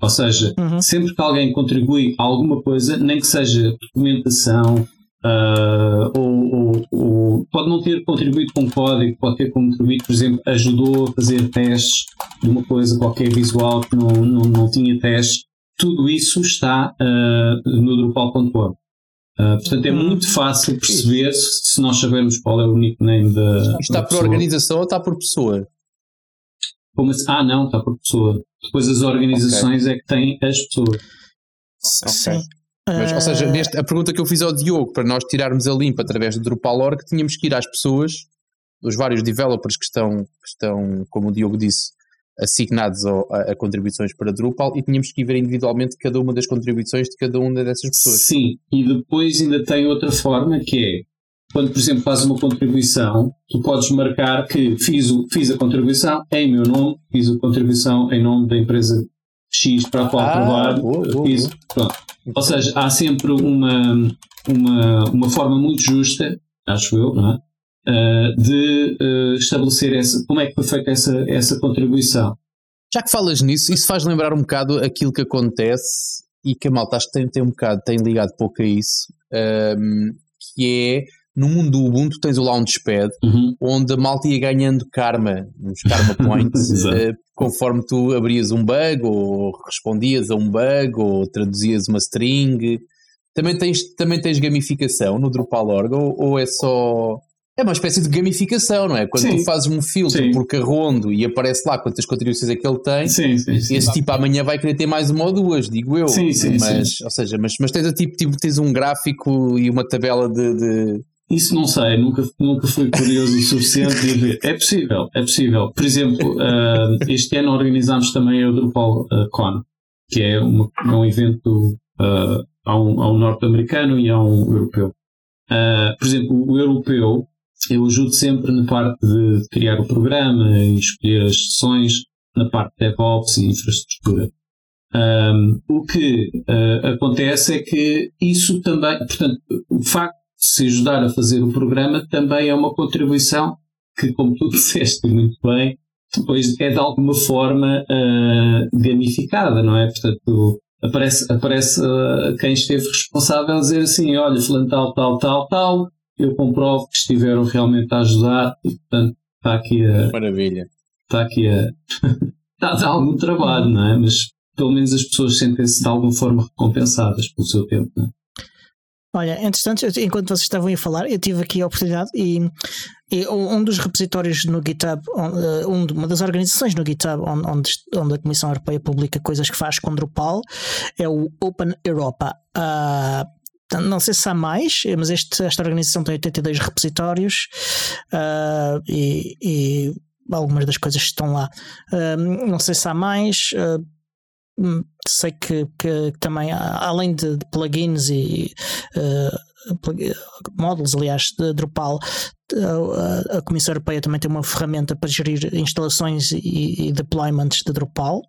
Ou seja, uhum. sempre que alguém contribui a alguma coisa, nem que seja documentação, Uh, ou, ou, ou, pode não ter contribuído com código, pode ter contribuído, por exemplo, ajudou a fazer testes de uma coisa qualquer visual que não, não, não tinha testes. Tudo isso está uh, no Drupal.org. Uh, portanto, é hum. muito fácil perceber se, se nós sabermos qual é o nickname da. Está da por organização ou está por pessoa? Como assim? Ah, não, está por pessoa. Depois as organizações okay. é que têm as pessoas. Okay. Sim. Mas, ou seja, ah. neste, a pergunta que eu fiz ao Diogo, para nós tirarmos a limpa através do Drupal.org, tínhamos que ir às pessoas, os vários developers que estão, que estão como o Diogo disse, assignados a, a, contribuições para Drupal e tínhamos que ir ver individualmente cada uma das contribuições de cada uma dessas pessoas. Sim, e depois ainda tem outra forma que é quando, por exemplo, fazes uma contribuição, tu podes marcar que fiz, o, fiz a contribuição em meu nome, fiz a contribuição em nome da empresa X para a qual ah, trabalho, boa, boa, pronto. Ou seja, há sempre uma, uma, uma forma muito justa, acho eu, não é? Uh, de uh, estabelecer essa, como é que foi feita essa, essa contribuição. Já que falas nisso, isso faz lembrar um bocado aquilo que acontece e que a malta acho que tem, tem um bocado, tem ligado pouco a isso, um, ehm, que é no mundo do Ubuntu tens o Launchpad, uhum. onde a malta ia ganhando karma, uns karma (laughs) points, uh, conforme tu abrias um bug, ou respondias a um bug, ou traduzias uma string. Também tens, também tens gamificação no Drupal.org, ou, ou é só. É uma espécie de gamificação, não é? Quando sim. tu fazes um filtro sim. por carrondo e aparece lá quantas contribuições é que ele tem, sim, esse tipo amanhã vai querer ter mais uma ou duas, digo eu. Sim, sim, mas, Ou seja, mas, mas tens, a tipo, tipo, tens um gráfico e uma tabela de, de isso não sei, nunca, nunca fui curioso o suficiente. É possível, é possível. Por exemplo, uh, este ano organizámos também o Drupal uh, Con, que é, uma, é um evento uh, a um, um norte-americano e a um europeu. por exemplo, o europeu, eu ajudo sempre na parte de criar o programa e escolher as sessões, na parte de DevOps e infraestrutura. Um, o que acontece é que isso também, portanto, o facto se ajudar a fazer o programa também é uma contribuição que, como tu (laughs) disseste muito bem, depois é de alguma forma uh, gamificada, não é? Portanto, aparece, aparece uh, quem esteve responsável a dizer assim: olha, falando tal, tal, tal, tal, eu comprovo que estiveram realmente a ajudar e, portanto, está aqui a. Maravilha. Está aqui a. (laughs) está a dar algum trabalho, não é? Mas pelo menos as pessoas sentem-se de alguma forma recompensadas pelo seu tempo, não é? Olha, entretanto, enquanto vocês estavam a falar, eu tive aqui a oportunidade e, e um dos repositórios no GitHub, eh, um, uma das organizações no GitHub onde, onde, a Comissão Europeia publica coisas que faz com Drupal é o Open Europa. Uh, não sei se há mais, mas este, esta organização tem 82 repositórios uh, e, e, algumas das coisas estão lá. Uh, não sei se há mais. Uh, sei que, que, também, além de, de plugins e uh, módulos, aliás, de Drupal, a, a, Comissão Europeia também tem uma ferramenta para gerir instalações e, e deployments de Drupal.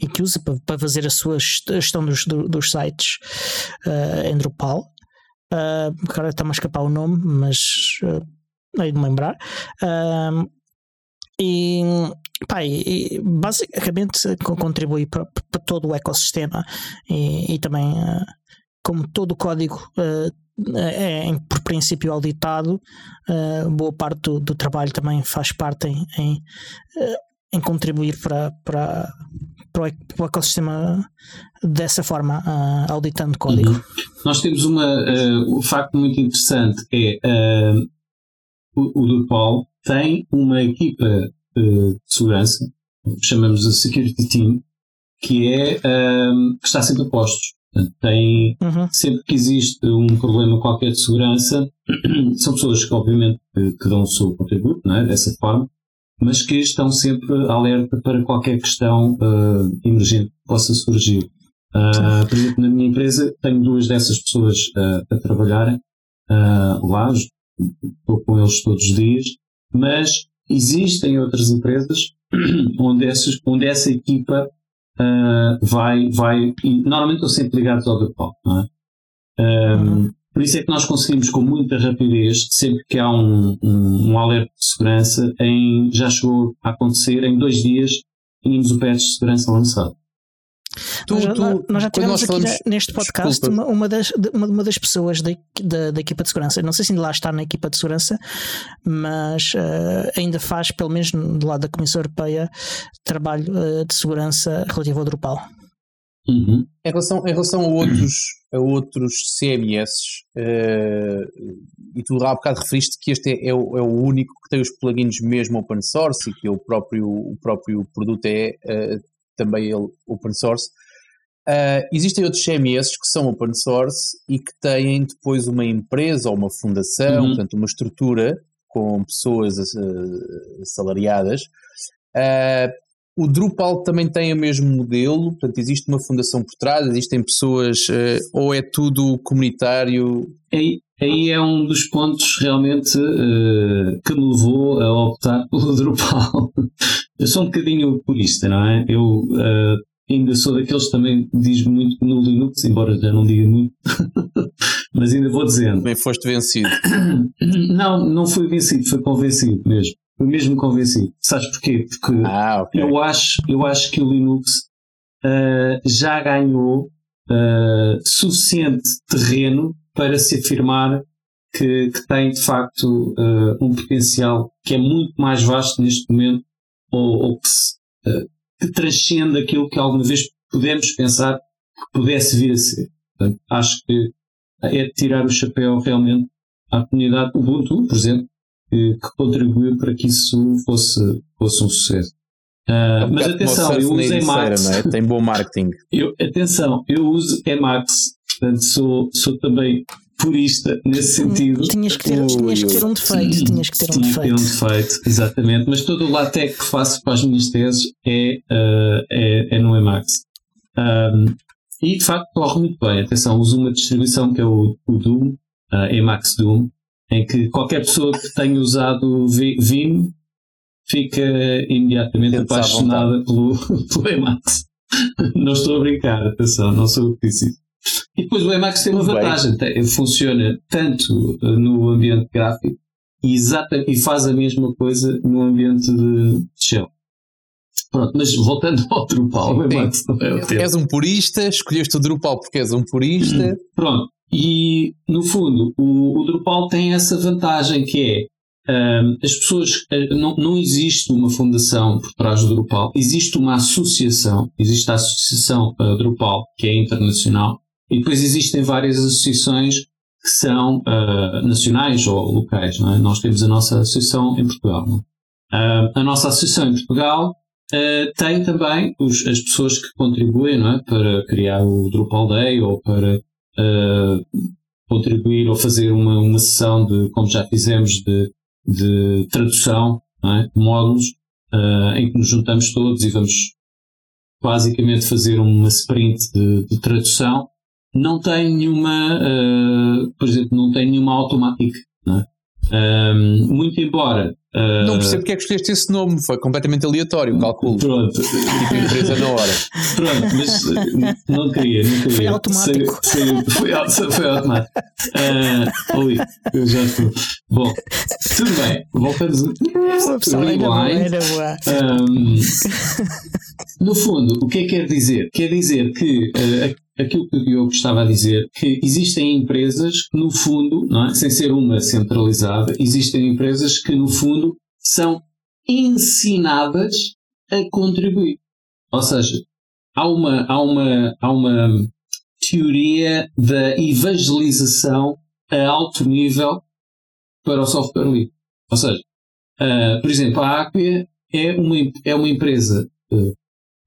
e que usa para, para fazer a sua gestão dos, dos sites uh, em Drupal. Uh, agora está-me a escapar o nome, mas uh, hei de me lembrar. Uh, e, pá, e, basicamente contribui para, para, todo o ecossistema e, e também, uh, como todo o código uh, é, é, por princípio auditado, uh, boa parte do, do, trabalho também faz parte em, em, em contribuir para, para, para, o, ecossistema dessa forma, auditando código. Uhum. Nós temos uma, um facto muito interessante é o, o Drupal tem uma equipa uh, de segurança, chamamos a Security Team, que é um, que está sempre a postos. tem, uhum. sempre que existe um problema qualquer de segurança, (clears throat) são pessoas que obviamente que dão o seu contributo, não é? dessa forma, mas que estão sempre alerta para qualquer questão uh, emergente que possa surgir. Uh, por exemplo, na minha empresa tenho duas dessas pessoas uh, a trabalharem lá, estou com eles todos os dias, mas existem outras empresas (clears throat) onde, essas, onde essa equipa uh, vai, vai, e normalmente estão sempre ligados ao Drupal, não é? Um, uhum. Por isso é que nós conseguimos com muita rapidez, sempre que há um, um, um alerta de segurança, em, já chegou a acontecer, em dois dias tínhamos o patch de segurança lançado. Tu, nós, tu, nós já tivemos aqui falamos, neste podcast uma, uma, das, uma, uma das pessoas da, da, da, equipa de segurança. Não sei se ainda lá está na equipa de segurança, mas uh, ainda faz, pelo menos do lado da Comissão Europeia, trabalho uh, de segurança relativo ao Drupal. Uhum. Em, relação, em relação a outros, a outros CMS, uh, eh, e tu há bocado referiste que este é, é, o, é, o, único que tem os plugins mesmo open source e que o próprio, o próprio produto é também ele open source. Uh, existem outros CMS que são open source e que têm depois uma empresa ou uma fundação, uhum. portanto, uma estrutura com pessoas uh, assalariadas. Uh, o Drupal também tem o mesmo modelo, portanto, existe uma fundação por trás, existem pessoas, ou é tudo comunitário? Aí, aí é um dos pontos realmente que me levou a optar (laughs) pelo Drupal. Eu sou um bocadinho purista, não é? Eu uh, ainda sou daqueles que também diz muito no Linux, embora já não diga muito, (laughs) mas ainda vou dizendo. Bem, foste vencido. (coughs) Não, não fui vencido, fui convencido mesmo. Fui mesmo convencido. Sabes porquê? Porque ah, okay. eu, acho, eu acho que o Linux uh, já ganhou uh, suficiente terreno para se afirmar que, que tem de facto uh, um potencial que é muito mais vasto neste momento ou, ou que, se, uh, que transcende aquilo que alguma vez pudemos pensar que pudesse vir a ser. Portanto, acho que é de tirar o chapéu realmente à comunidade Ubuntu, por exemplo, que, que contribuiu para que isso fosse, fosse um sucesso. Uh, mas atenção, eu uso Emacs. É? Tem bom marketing. eu, atenção, eu uso Emacs, portanto sou, sou também purista nesse sentido. Tinhas que ter, tinhas que ter um defeito. Tinhas que ter um defeito. um defeito, exatamente. Mas todo o latex que faço para as minhas teses é, uh, é, é, no Emacs. Um, e de facto corre muito bem. Atenção, uso uma distribuição que é o, o Doom, uh, Emacs Doom, em que qualquer pessoa que tenha usado Vim fica imediatamente apaixonada pelo, (laughs) pelo Emacs. não estou a brincar, atenção, não sou o que disse. E depois o Emacs tem uma vantagem, tem, funciona tanto eh, no ambiente gráfico e, exata, e faz a mesma coisa no ambiente de shell. Pronto, mas voltando ao Drupal, o Emacs não é o tempo. És um purista, escolheste o Drupal porque és um purista. Pronto, e no fundo o, o Drupal tem essa vantagem que é um, as pessoas, eh, não, não existe uma fundação por trás do Drupal, existe uma associação, existe a Associação uh, Drupal, que é internacional, e depois existem várias associações que são uh, nacionais ou locais. É? Nós temos a nossa associação em Portugal. Uh, a nossa associação em Portugal uh, tem também os, as pessoas que contribuem é? para criar o Drupal Day ou para contribuir ou fazer uma, uma sessão de, como já fizemos, de, de tradução, é? módulos, em que nos juntamos todos e vamos basicamente fazer uma sprint de, de tradução não tem nenhuma, uh, por exemplo, não tem nenhuma automática. É? Um, muito embora. Uh, não percebo porque é que escolheste esse nome, foi completamente aleatório, calculo. Pronto. Tipo empresa na hora. Pronto, mas não queria, não queria. Foi automático. Sei, sei, foi, foi automático. Uh, ui, eu já estou. Bom, tudo bem, voltamos a. Rewind. Um, no fundo, o que é que quer dizer? Quer dizer que uh, aquilo que eu estava a dizer, que existem empresas que, no fundo, é? sem ser uma centralizada, existem empresas que, no fundo, são ensinadas a contribuir. Ou seja, há uma, há uma, há uma teoria da evangelização a alto nível para o software livre. Ou seja, uh, por exemplo, a Acquia é uma, é uma empresa uh,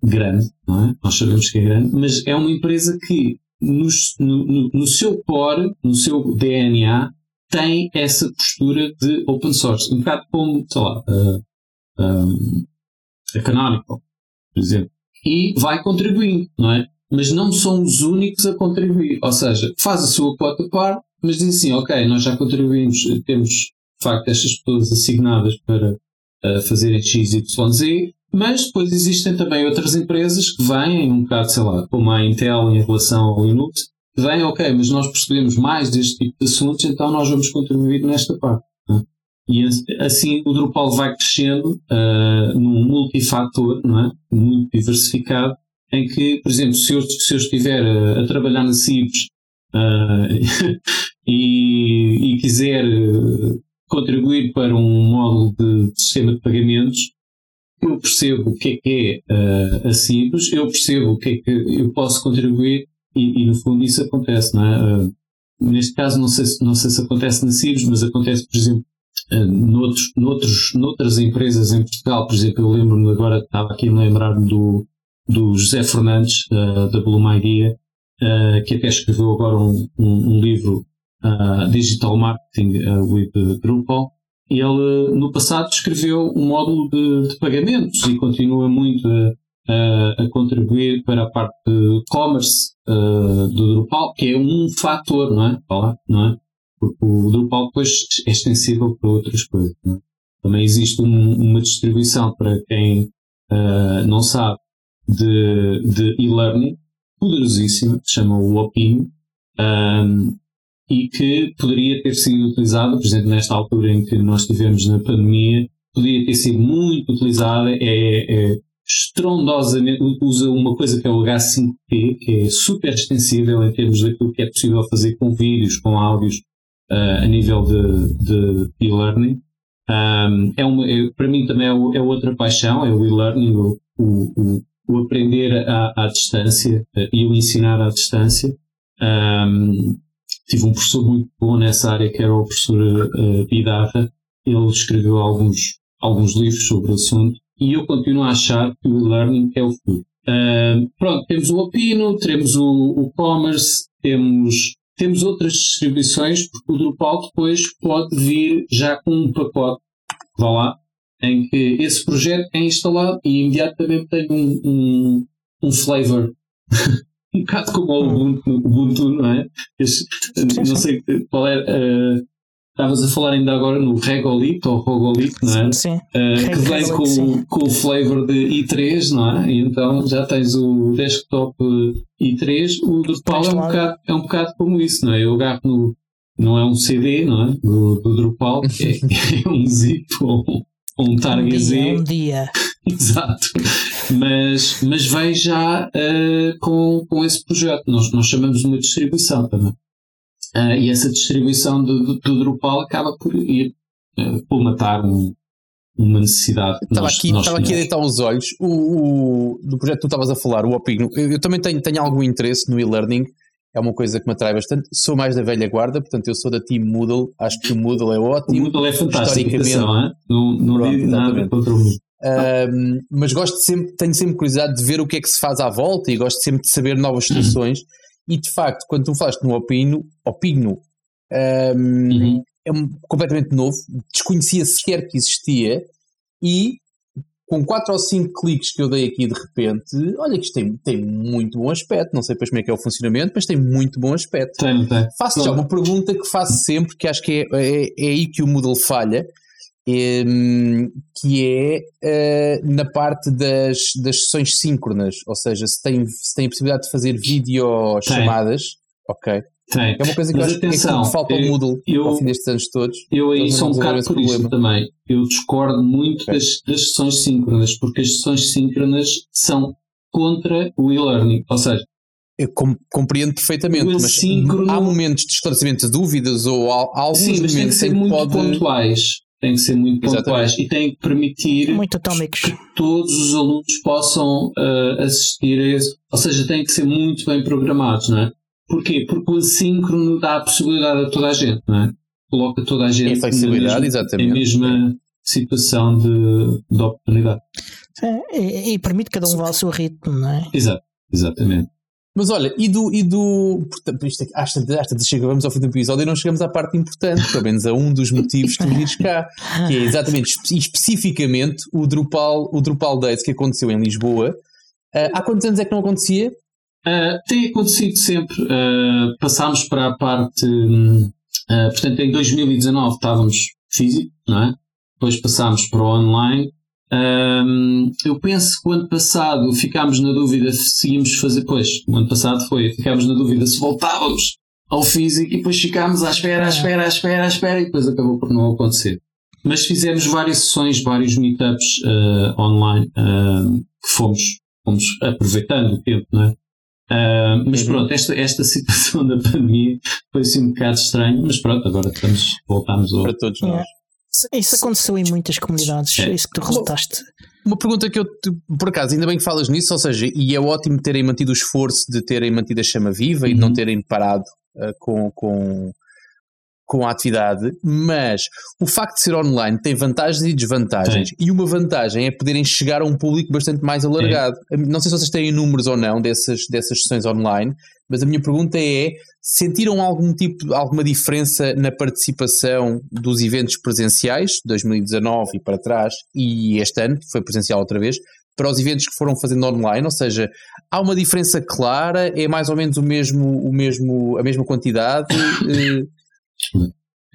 grande, não é? Nós sabemos que é grande, mas é uma empresa que no, no, no seu core, no seu DNA, tem essa postura de open source. Um bocado como, sei lá, a, a, a Canonical, por exemplo. E vai contribuindo, não é? Mas não são os únicos a contribuir. Ou seja, faz a sua quota par, mas diz assim, ok, nós já contribuímos, temos, de facto, estas pessoas assignadas para uh, fazerem X, Y, Z, mas depois existem também outras empresas que vêm, um bocado, sei lá, como a Intel em relação ao Linux, que vêm, ok, mas nós percebemos mais deste tipo de assuntos, então nós vamos contribuir nesta parte. Né? E assim o Drupal vai crescendo uh, num multifator, não é? muito diversificado, em que, por exemplo, se eu, se eu estiver a, a trabalhar na CIBS uh, (laughs) e, e, quiser contribuir para um módulo de sistema de pagamentos, eu percebo o que é que é uh, a Cibos, eu percebo o que é que eu posso contribuir e, e no fundo isso acontece, não é? Uh, neste caso não sei, não sei se acontece na Cibos, mas acontece, por exemplo, uh, noutros, noutros, noutras empresas em Portugal, por exemplo, eu lembro-me agora, estava aqui a lembrar-me do, do José Fernandes, uh, da Bloom Idea, uh, que até escreveu agora um, um, um livro, Digital Marketing with Drupal, ele no passado escreveu um módulo de, de pagamentos e continua muito a, a, contribuir para a parte de commerce uh, do Drupal, que é um fator, não é? não é? Porque o Drupal depois é extensível para outras coisas. É? Também existe um, uma distribuição para quem uh, não sabe de, de e-learning poderosíssima, que se chama o Opin. Um, e que poderia ter sido utilizada, por exemplo, nesta altura em que nós estivemos na pandemia, poderia ter sido muito utilizada, é, é estrondosamente, usa uma coisa que é o H5P, que é super extensível em termos daquilo que é possível fazer com vídeos, com áudios, uh, a nível de e-learning. Um, é uma, é, para mim também é, é, outra paixão, é o e-learning, o, o, o, aprender à, à distância uh, e o ensinar à distância. Um, tive um professor muito bom nessa área, que era o professor uh. Ele escreveu alguns, alguns livros sobre o assunto e eu continuo a achar que o e-learning é o futuro. Uh, pronto, temos o Opino, temos o, o Commerce, temos, temos outras distribuições, porque o Drupal depois pode vir já com um pacote, vá lá, em que esse projeto é instalado e imediatamente tem um, um, um flavor (laughs) um bocado como o Ubuntu, Ubuntu não é? Esse, não sei qual é. Uh, Estavas a falar ainda agora no Regolith ou Rogolith, não é? Sim. Uh, que vem com, com o flavor de i3, não é? E então já tens o desktop i3. O Drupal é um, bocado, é um bocado como isso, não é? Eu agarro no. Não é um CD, não é? Do, do Drupal, (laughs) é, é um zip ou um target Z. Um dia. (laughs) Exato. Mas, mas vem já uh, com, com esse projeto. Nós, nós chamamos de uma distribuição também. Uh, e essa distribuição do, do, do, Drupal acaba por ir uh, por matar um, uma necessidade. estava nós, aqui, nós estava aqui a deitar os olhos. O, o, do projeto que tu estavas a falar, o Opigno, eu, eu também tenho, tenho algum interesse no e-learning é uma coisa que me atrai bastante. Sou mais da velha guarda, portanto eu sou da Team Moodle, acho que o Moodle é ótimo. O Moodle é fantástico, historicamente. Não, não Pronto, nada contra o Moodle. Um, mas gosto sempre, tenho sempre curiosidade de ver o que é que se faz à volta e gosto sempre de saber novas soluções. E de facto, quando tu falaste no Opino, Opino um, uhum. é um, completamente novo, desconhecia sequer que existia e com 4 ou 5 cliques que eu dei aqui de repente, olha que isto tem, tem muito bom aspecto. Não sei depois como é que é o funcionamento, mas tem muito bom aspecto. Tem, tem. Faço já uma pergunta que faço sempre, que acho que é, é, é aí que o Moodle falha, é, que é uh, na parte das, das sessões síncronas, ou seja, se tem, se tem a possibilidade de fazer videochamadas, ok. Tem. É uma coisa que Mas eu acho atenção, que falta ao eu- Moodle eu- ao fim destes anos todos. Eu aí sou um bocado por isso problema. também. Eu discordo muito das, das sessões síncronas, porque as sessões síncronas são contra o e-learning. Ou seja, Eu com- compreendo perfeitamente, O mas assíncrono- há momentos de esclarecimento de dúvidas ou há, há alguns sim, mas tem que ser muito pode. pontuais. Tem que ser muito Exatamente. pontuais e tem que permitir que todos os alunos possam ah, assistir a esse. Ou seja, tem que ser muito bem programados, não é? Porquê? Porque o assíncrono dá a possibilidade a toda a gente, não é? Coloca toda a gente É flexibilidade, na mesma, exatamente. na mesma situação de, de oportunidade. Sim, E, e permite que cada um vá ao seu ritmo, não é? Exato, exatamente. Mas olha, e do. E do portanto, isto aqui, às tantas- às tantas chegamos ao fim do episódio e não chegamos à parte importante, pelo menos a um dos motivos de tu vires cá, que é exatamente, espe- especificamente, o Drupal, o Drupal Days que aconteceu em Lisboa. Ah, há quantos anos é que não acontecia? Ah, tem acontecido sempre. ah, passámos para a parte. hum, ah, portanto, em 2019 estávamos físico, não é? Depois passámos para o online. Ahm, eu penso que o ano passado ficámos na dúvida se seguimos fazer. Pois, o ano passado foi. Ficámos na dúvida se voltávamos ao físico e depois ficámos à espera, à espera, à espera, à espera e depois acabou por não acontecer. Mas fizemos várias sessões, vários meetups online ah, que fomos, fomos aproveitando o tempo, não é? Ah, mas Uhum. pronto, esta, esta (laughs) situação da pandemia foi assim um bocado estranho, mas pronto, agora estamos, voltamos ao. Para todos nós. Isso aconteceu em muitas comunidades, É. é isso que tu relataste. Uma pergunta que eu, te- por acaso, ainda bem que falas nisso, ou seja, e é ótimo terem mantido o esforço de terem mantido a chama viva e de não Uhum. terem parado ah, com, com, com a atividade, mas o facto de ser online tem vantagens e desvantagens, e uma vantagem é poderem chegar a um público bastante mais alargado. Não sei se vocês têm números ou não dessas, dessas sessões online, mas a minha pergunta é: sentiram algum tipo, alguma diferença na participação dos eventos presenciais, 2019 e para trás, e este ano, que foi presencial outra vez, para os eventos que foram fazendo online? Ou seja, há uma diferença clara? É mais ou menos o mesmo, o mesmo, a mesma quantidade? (coughs)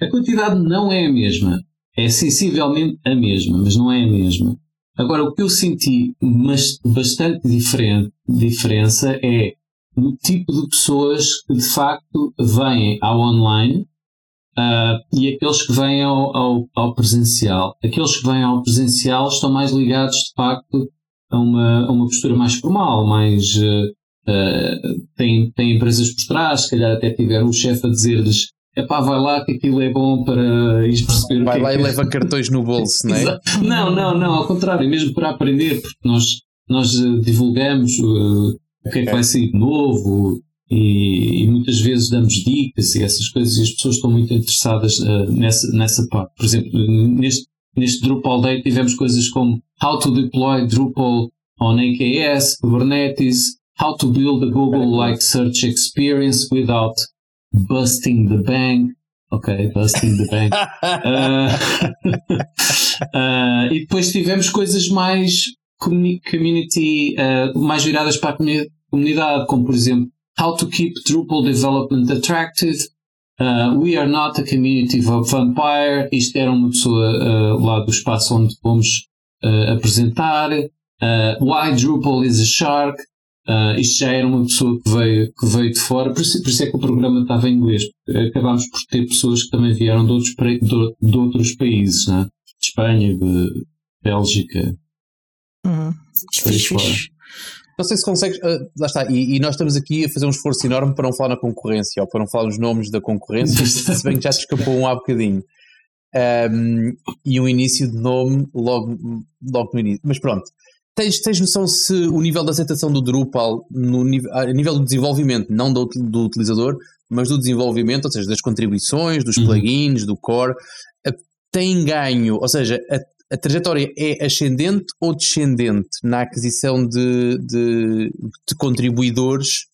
A quantidade não é a mesma, é sensivelmente a mesma, mas não é a mesma. Agora, o que eu senti mas bastante diferente, diferença é o tipo de pessoas que de facto vêm ao online ah, e aqueles que vêm ao, ao, ao presencial. Aqueles que vêm ao presencial estão mais ligados de facto a uma, a uma postura mais formal, mais. ah, ah, têm, têm empresas por trás, se calhar até tiveram um chefe a dizer-lhes epá, vai lá que aquilo é bom para ires perceber vai é lá que e leva cartões no bolso, (laughs) não é? Não, não, não, ao contrário, mesmo para aprender, porque nós, nós eh, divulgamos eh, o que é que Ok. vai sair de novo e, e muitas vezes damos dicas e essas coisas e as pessoas estão muito interessadas eh, nessa, nessa parte. Por exemplo, neste, neste Drupal Day tivemos coisas como How to deploy Drupal on AKS, Kubernetes, How to build a Google-like search experience without busting the bank. Ok, busting the bank. (laughs) Ah, (laughs) ah, e depois tivemos coisas mais community, ah, mais viradas para a comuni- comunidade, como por exemplo, How to keep Drupal development attractive. We are not a community of vampire. Isto era uma pessoa lá do espaço onde fomos apresentar. Why Drupal is a shark. Ah, isto já era uma pessoa que veio, que veio de fora, por isso, por isso é que o programa estava em inglês. Acabámos por ter pessoas que também vieram de outros, de, de outros países, né? de Espanha, de Bélgica. Uhum. Não sei se consegues. ah, lá está. E, e nós estamos aqui a fazer um esforço enorme para não falar na concorrência ou para não falar nos nomes da concorrência, (laughs) se bem que já te escapou um há bocadinho. Ahm, e um início de nome logo, logo no início. Mas pronto. Tens, tens noção se o nível de aceitação do Drupal no a nível do desenvolvimento, não do, do utilizador, mas do desenvolvimento, ou seja, das contribuições, dos Uhum. plugins, do core, tem ganho, ou seja, a, a trajetória é ascendente ou descendente na aquisição de, de, de contribuidores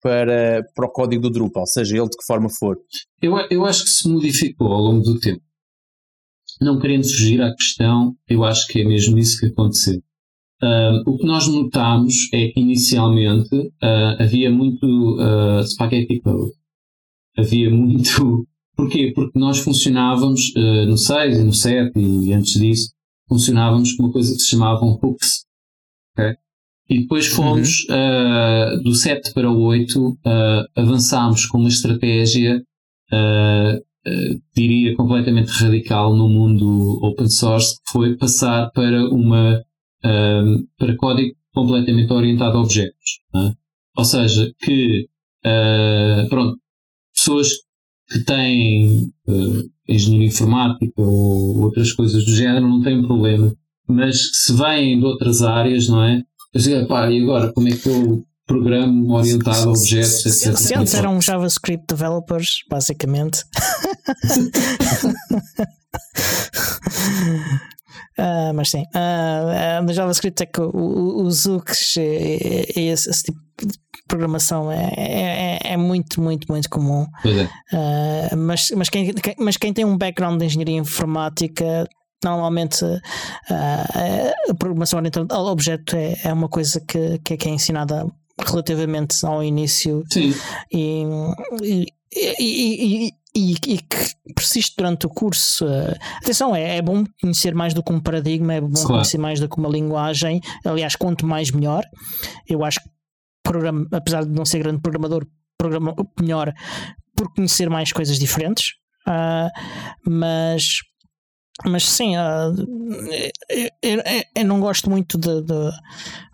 para, para o código do Drupal, seja ele de que forma for. Eu, eu acho que se modificou ao longo do tempo. não querendo fugir à questão, eu acho que é mesmo isso que aconteceu. Uh, o que nós notamos é que inicialmente uh, havia muito uh, spaghetti code. Havia muito. (laughs) Porquê? Porque nós funcionávamos no 6 e no 7 e antes disso funcionávamos com uma coisa que se chamavam hooks. Okay? E depois fomos uhum. do 7 para o 8, avançámos com uma estratégia diria completamente radical no mundo open source, que foi passar para uma um, para código completamente orientado a objetos. É? Ou seja, que uh, pronto, pessoas que têm uh, engenharia informática ou outras coisas do género não têm problema, mas se vêm de outras áreas, não é? Eu sei, pá, e agora como é que eu programa orientado a objetos, etc. Se antes eram JavaScript developers, basicamente. (laughs) Uh, mas sim, uh, uh, no JavaScript é que os hooks e, esse, esse, tipo de programação é, é, é muito, muito, muito comum. É. Uh, mas, mas, quem, quem, mas quem tem um background de engenharia informática normalmente uh, a programação orientada ao objeto é, é uma coisa que, que é ensinada relativamente ao início Sim. E, e, e, e, e, que persiste durante o curso. Atenção, é, é, bom conhecer mais do que um paradigma, é bom claro. conhecer mais do que uma linguagem. Aliás, quanto mais melhor. Eu acho que, programa, apesar de não ser grande programador, programa melhor por conhecer mais coisas diferentes. Uh, mas mas sim, uh, eu, não gosto muito de, de,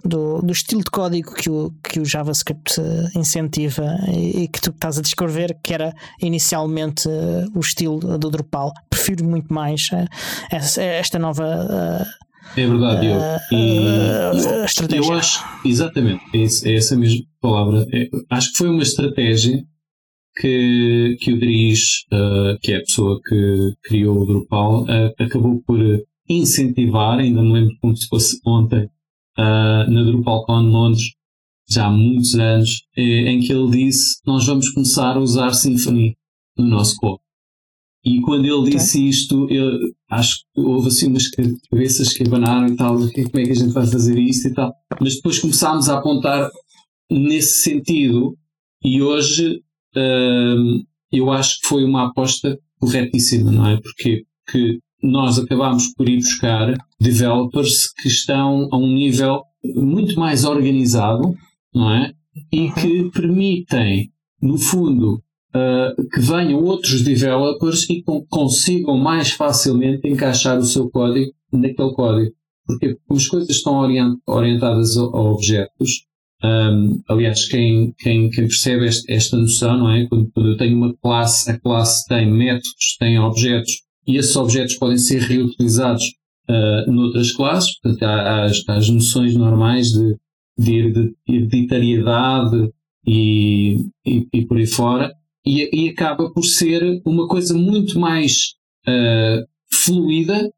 do, do estilo de código que o, que o JavaScript incentiva e, que tu estás a descrever, que era inicialmente uh, o estilo do Drupal. Prefiro muito mais esta, esta nova. é verdade, eu. E, estratégia. Eu acho, exatamente, é, é essa mesma palavra. É, acho que foi uma estratégia que, que o Dries, uh, que é a pessoa que criou o Drupal, uh, acabou por incentivar, ainda me lembro como se fosse ontem, uh, na DrupalCon Londres, já há muitos anos, em que ele disse: Nós vamos começar a usar Symfony no nosso code. E quando ele disse okay. isto, eu acho que houve assim umas cabeças que abanaram e tal, como é que a gente vai fazer isto e tal. Mas depois começámos a apontar nesse sentido e hoje eu acho que foi uma aposta corretíssima, não é? Porque que nós acabámos por ir buscar developers que estão a um nível muito mais organizado, não é? E que permitem, no fundo, uh, que venham outros developers e consigam mais facilmente encaixar o seu código naquele código. Porque como as coisas estão orientadas a objetos, um, aliás, quem, quem, quem percebe este, esta noção, não é? Quando, quando eu tenho uma classe, a classe tem métodos, tem objetos, e esses objetos podem ser reutilizados uh, noutras classes, portanto, há, há, as, há as noções normais de, de hereditariedade e, e, e, por aí fora, e, e, acaba por ser uma coisa muito mais uh, fluida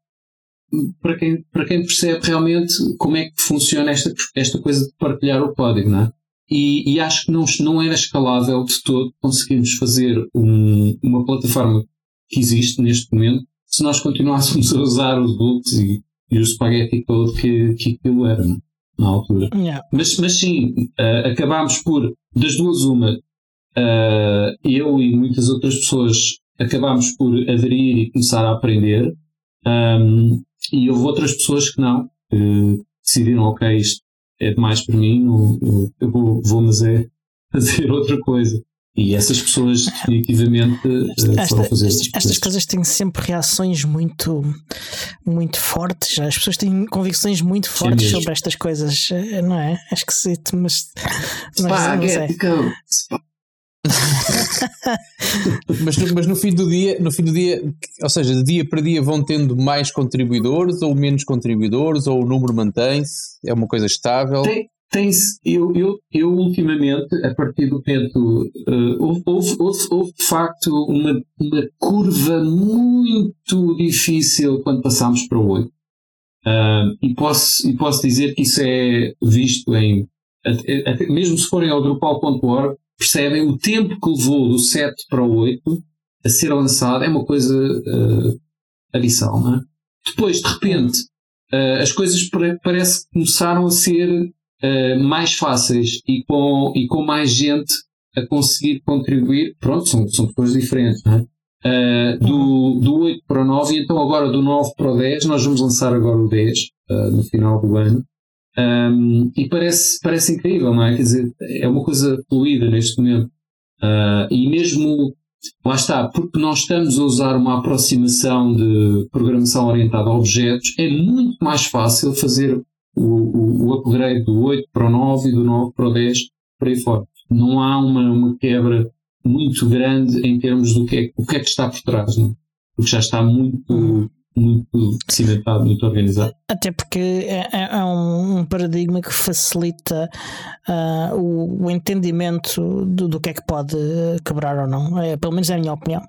para quem, para quem percebe realmente como é que funciona esta, esta coisa de partilhar o código, não é? E, e acho que não, não era escalável de todo conseguirmos fazer um, uma plataforma que existe neste momento se nós continuássemos a usar os books e, e o spaghetti code que, que aquilo era é? na altura. Yeah. Mas, mas sim, uh, acabámos por, das duas, uma, uh, eu e muitas outras pessoas acabámos por aderir e começar a aprender. Um, e houve outras pessoas que não, que decidiram, ok, isto é demais para mim, eu, eu vou, vou mas é fazer (laughs) outra coisa. E essas pessoas definitivamente eh, Esta, foram fazer estas, estas coisas têm sempre reações muito muito fortes. As pessoas têm convicções muito fortes sobre estas coisas, eh, não é? É esquisito, mas, mas sei. mas, no, (laughs) mas no fim do dia, no fim do dia, ou seja, de dia para dia vão tendo mais contribuidores ou menos contribuidores, ou o número mantém-se, é uma coisa estável? Tem, tem eu, eu, eu ultimamente, a partir do momento, uh, houve, houve, houve, houve, de facto uma, uma curva muito difícil quando passámos para o 8. Uh, e, posso, e posso dizer que isso é visto em, até, até, mesmo se forem ao Drupal.org, percebem o tempo que levou do 7 para o 8 a ser lançado é uma coisa uh, adição. Não é? Depois, de repente, uh, as coisas parece que começaram a ser uh, mais fáceis e com, e com mais gente a conseguir contribuir. Pronto, são, são coisas diferentes, não é? Uh, do, do 8 para o 9 e então agora do 9 para o 10 nós vamos lançar agora o 10 uh, no final do ano um, e parece, parece incrível, não é? Quer dizer, é uma coisa fluida neste momento uh, e mesmo lá está, porque nós estamos a usar uma aproximação de programação orientada a objetos, é muito mais fácil fazer o, o, o upgrade do 8 para o 9 e do 9 para o 10 para aí fora. Não há uma, uma quebra muito grande em termos do que é, o que é que está por trás, não? É? porque já está muito, muito cimentado, muito organizado. Até porque é, é, é um, um, paradigma que facilita uh, o, o, entendimento do, do, que é que pode quebrar ou não, é, pelo menos é a minha opinião.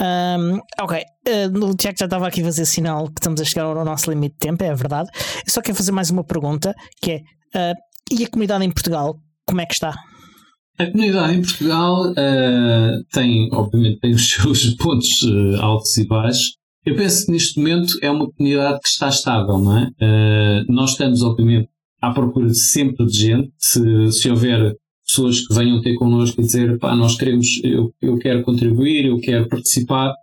Um, ok, uh, o Tiago já estava aqui a fazer sinal que estamos a chegar ao nosso limite de tempo, é verdade. Eu só quero fazer mais uma pergunta que é: uh, e a comunidade em Portugal, como é que está? A comunidade em Portugal uh, tem, obviamente, tem os seus (laughs) pontos altos e baixos. Eu penso que neste momento é uma comunidade que está estável, não é? Uh, nós estamos, obviamente, à procura sempre de gente. Se, se houver pessoas que venham ter connosco e dizer, pá, nós queremos, eu, eu quero contribuir, eu quero participar,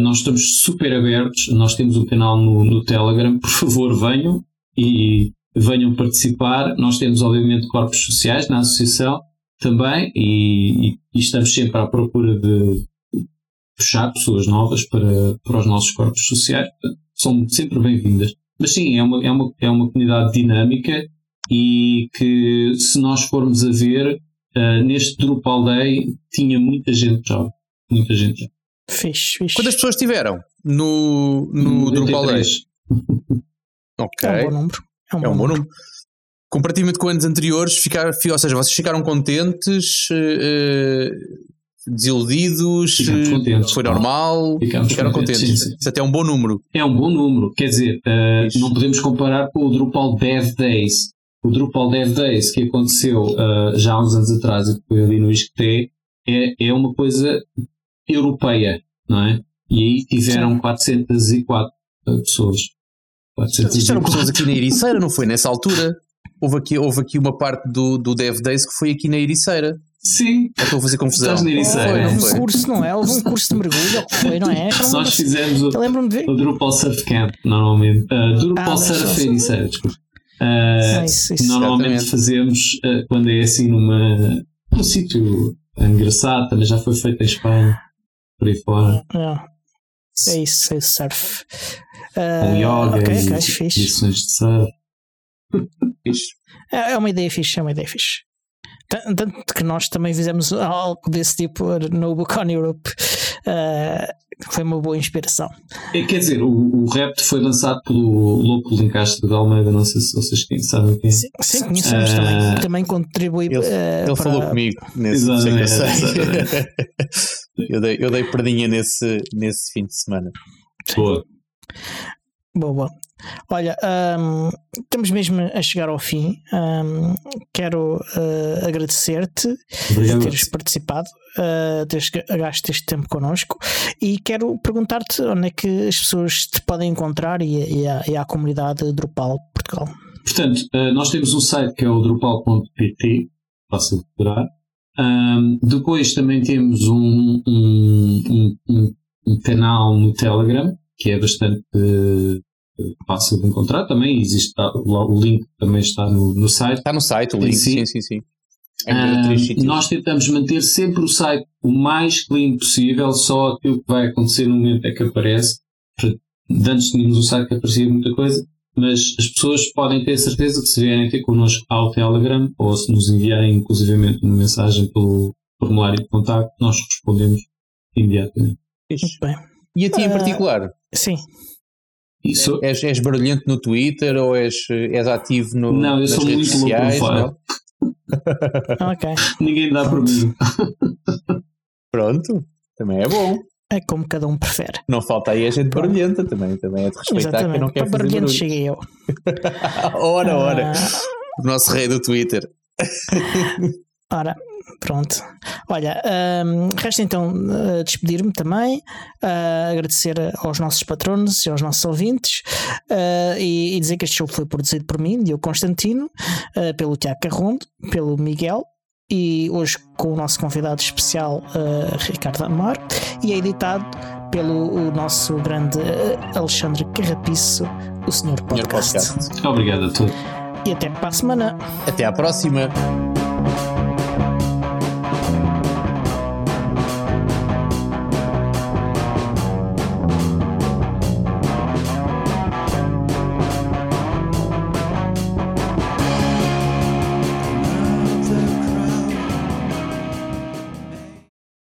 nós estamos super abertos. Nós temos um canal no, no Telegram, por favor, venham e venham participar. Nós temos, obviamente, corpos sociais na associação também e, e, e, estamos sempre à procura de puxar pessoas novas para, para os nossos corpos sociais. São sempre bem-vindas. Mas sim, é uma, é, uma, é uma comunidade dinâmica e que se nós formos a ver, uh, neste Drupal Day tinha muita gente jovem. Muita gente jovem. Fixe, fixe. Quantas pessoas tiveram no, no Drupal Day? (laughs) ok. É um bom número. É um, é um bom número comparativamente com anos anteriores, ficar, ou seja, vocês ficaram contentes, uh, desiludidos, contentes, foi normal, Ficamos ficaram contentes. contentes. Sim, sim. Isso até é um bom número. É um bom número, quer dizer, uh, não podemos comparar com o Drupal Dev Days. O Drupal Dev Days que aconteceu uh, já há uns anos atrás e que foi ali no ISCTE é, é uma coisa europeia, não é? E aí tiveram sim. 404 pessoas. 404. Isto eram pessoas aqui na Ericeira, não foi? Nessa altura? houve aqui, houve aqui uma parte do, do Dev Days que foi aqui na Ericeira. Sim. Ou estou a fazer confusão. Estás na Ericeira. Foi, um curso, não é? Houve um curso de mergulho, foi, não é? Nós fizemos o, o Drupal Surf Camp, normalmente. Uh, Drupal ah, Surf Ericeira, desculpa. Uh, isso, isso, normalmente exatamente. fazemos uh, quando é assim numa, num sítio engraçado, também já foi feito em Espanha, por aí fora. É, é isso, é surf. Uh, yoga okay, e, okay, lições de surf. É, é uma ideia fixe, é uma ideia fixe. Tanto que nós também fizemos algo desse tipo no Book on Europe. Uh, foi uma boa inspiração. É, quer dizer, o, o rap foi lançado pelo Louco Lincastro de Almeida, não sei se vocês quem sabem quem é. Sim, sim conhecemos uh, também. Também contribui. Ele, uh, ele para... falou comigo nesse exatamente, (laughs) eu, dei, eu dei perdinha nesse, nesse fim de semana. Boa. Boa, boa. Olha, um, estamos mesmo a chegar ao fim. Um, quero uh, agradecer-te por teres participado, uh, teres gasto este tempo connosco e quero perguntar-te onde é que as pessoas te podem encontrar e, e, a, e à comunidade Drupal Portugal. Portanto, uh, nós temos um site que é o drupal.pt, fácil de procurar. Um, depois também temos um, um, um canal no Telegram que é bastante fácil de encontrar também. Existe o link também está no, no site. Está no site o link, sim, sim, sim. Uh, nós tentamos manter sempre o site o mais clean possível, só aquilo que vai acontecer no momento é que aparece. Antes tínhamos um site que aparecia muita coisa, mas as pessoas podem ter certeza que se vierem ter connosco ao Telegram ou se nos enviarem inclusivamente uma mensagem pelo formulário de contato, nós respondemos imediatamente. Muito bem. E a ti em particular? Uh, sim. Isso... És, és barulhento no Twitter ou és, és ativo no, não, eu nas sou redes muito sociais? Não? (laughs) (laughs) ok. Ninguém dá para mim. (laughs) Pronto, também é bom. É como cada um prefere. Não falta aí a gente barulhenta também, também é de respeitar Exatamente. quem não quer Para fazer barulhento cheguei eu. ora, ora. Ah. O nosso rei do Twitter. ora, Pronto. Olha, um, resta então uh, despedir-me também, uh, agradecer aos nossos patronos e aos nossos ouvintes uh, e, e, dizer que este show foi produzido por mim, Diogo Constantino, pelo Tiago Carrondo, pelo Miguel e hoje com o nosso convidado especial Ricardo Amar e é editado pelo nosso grande Alexandre Carrapiço, o Senhor Podcast. Senhor podcast. Obrigado a todos. E até para a semana. Até à próxima.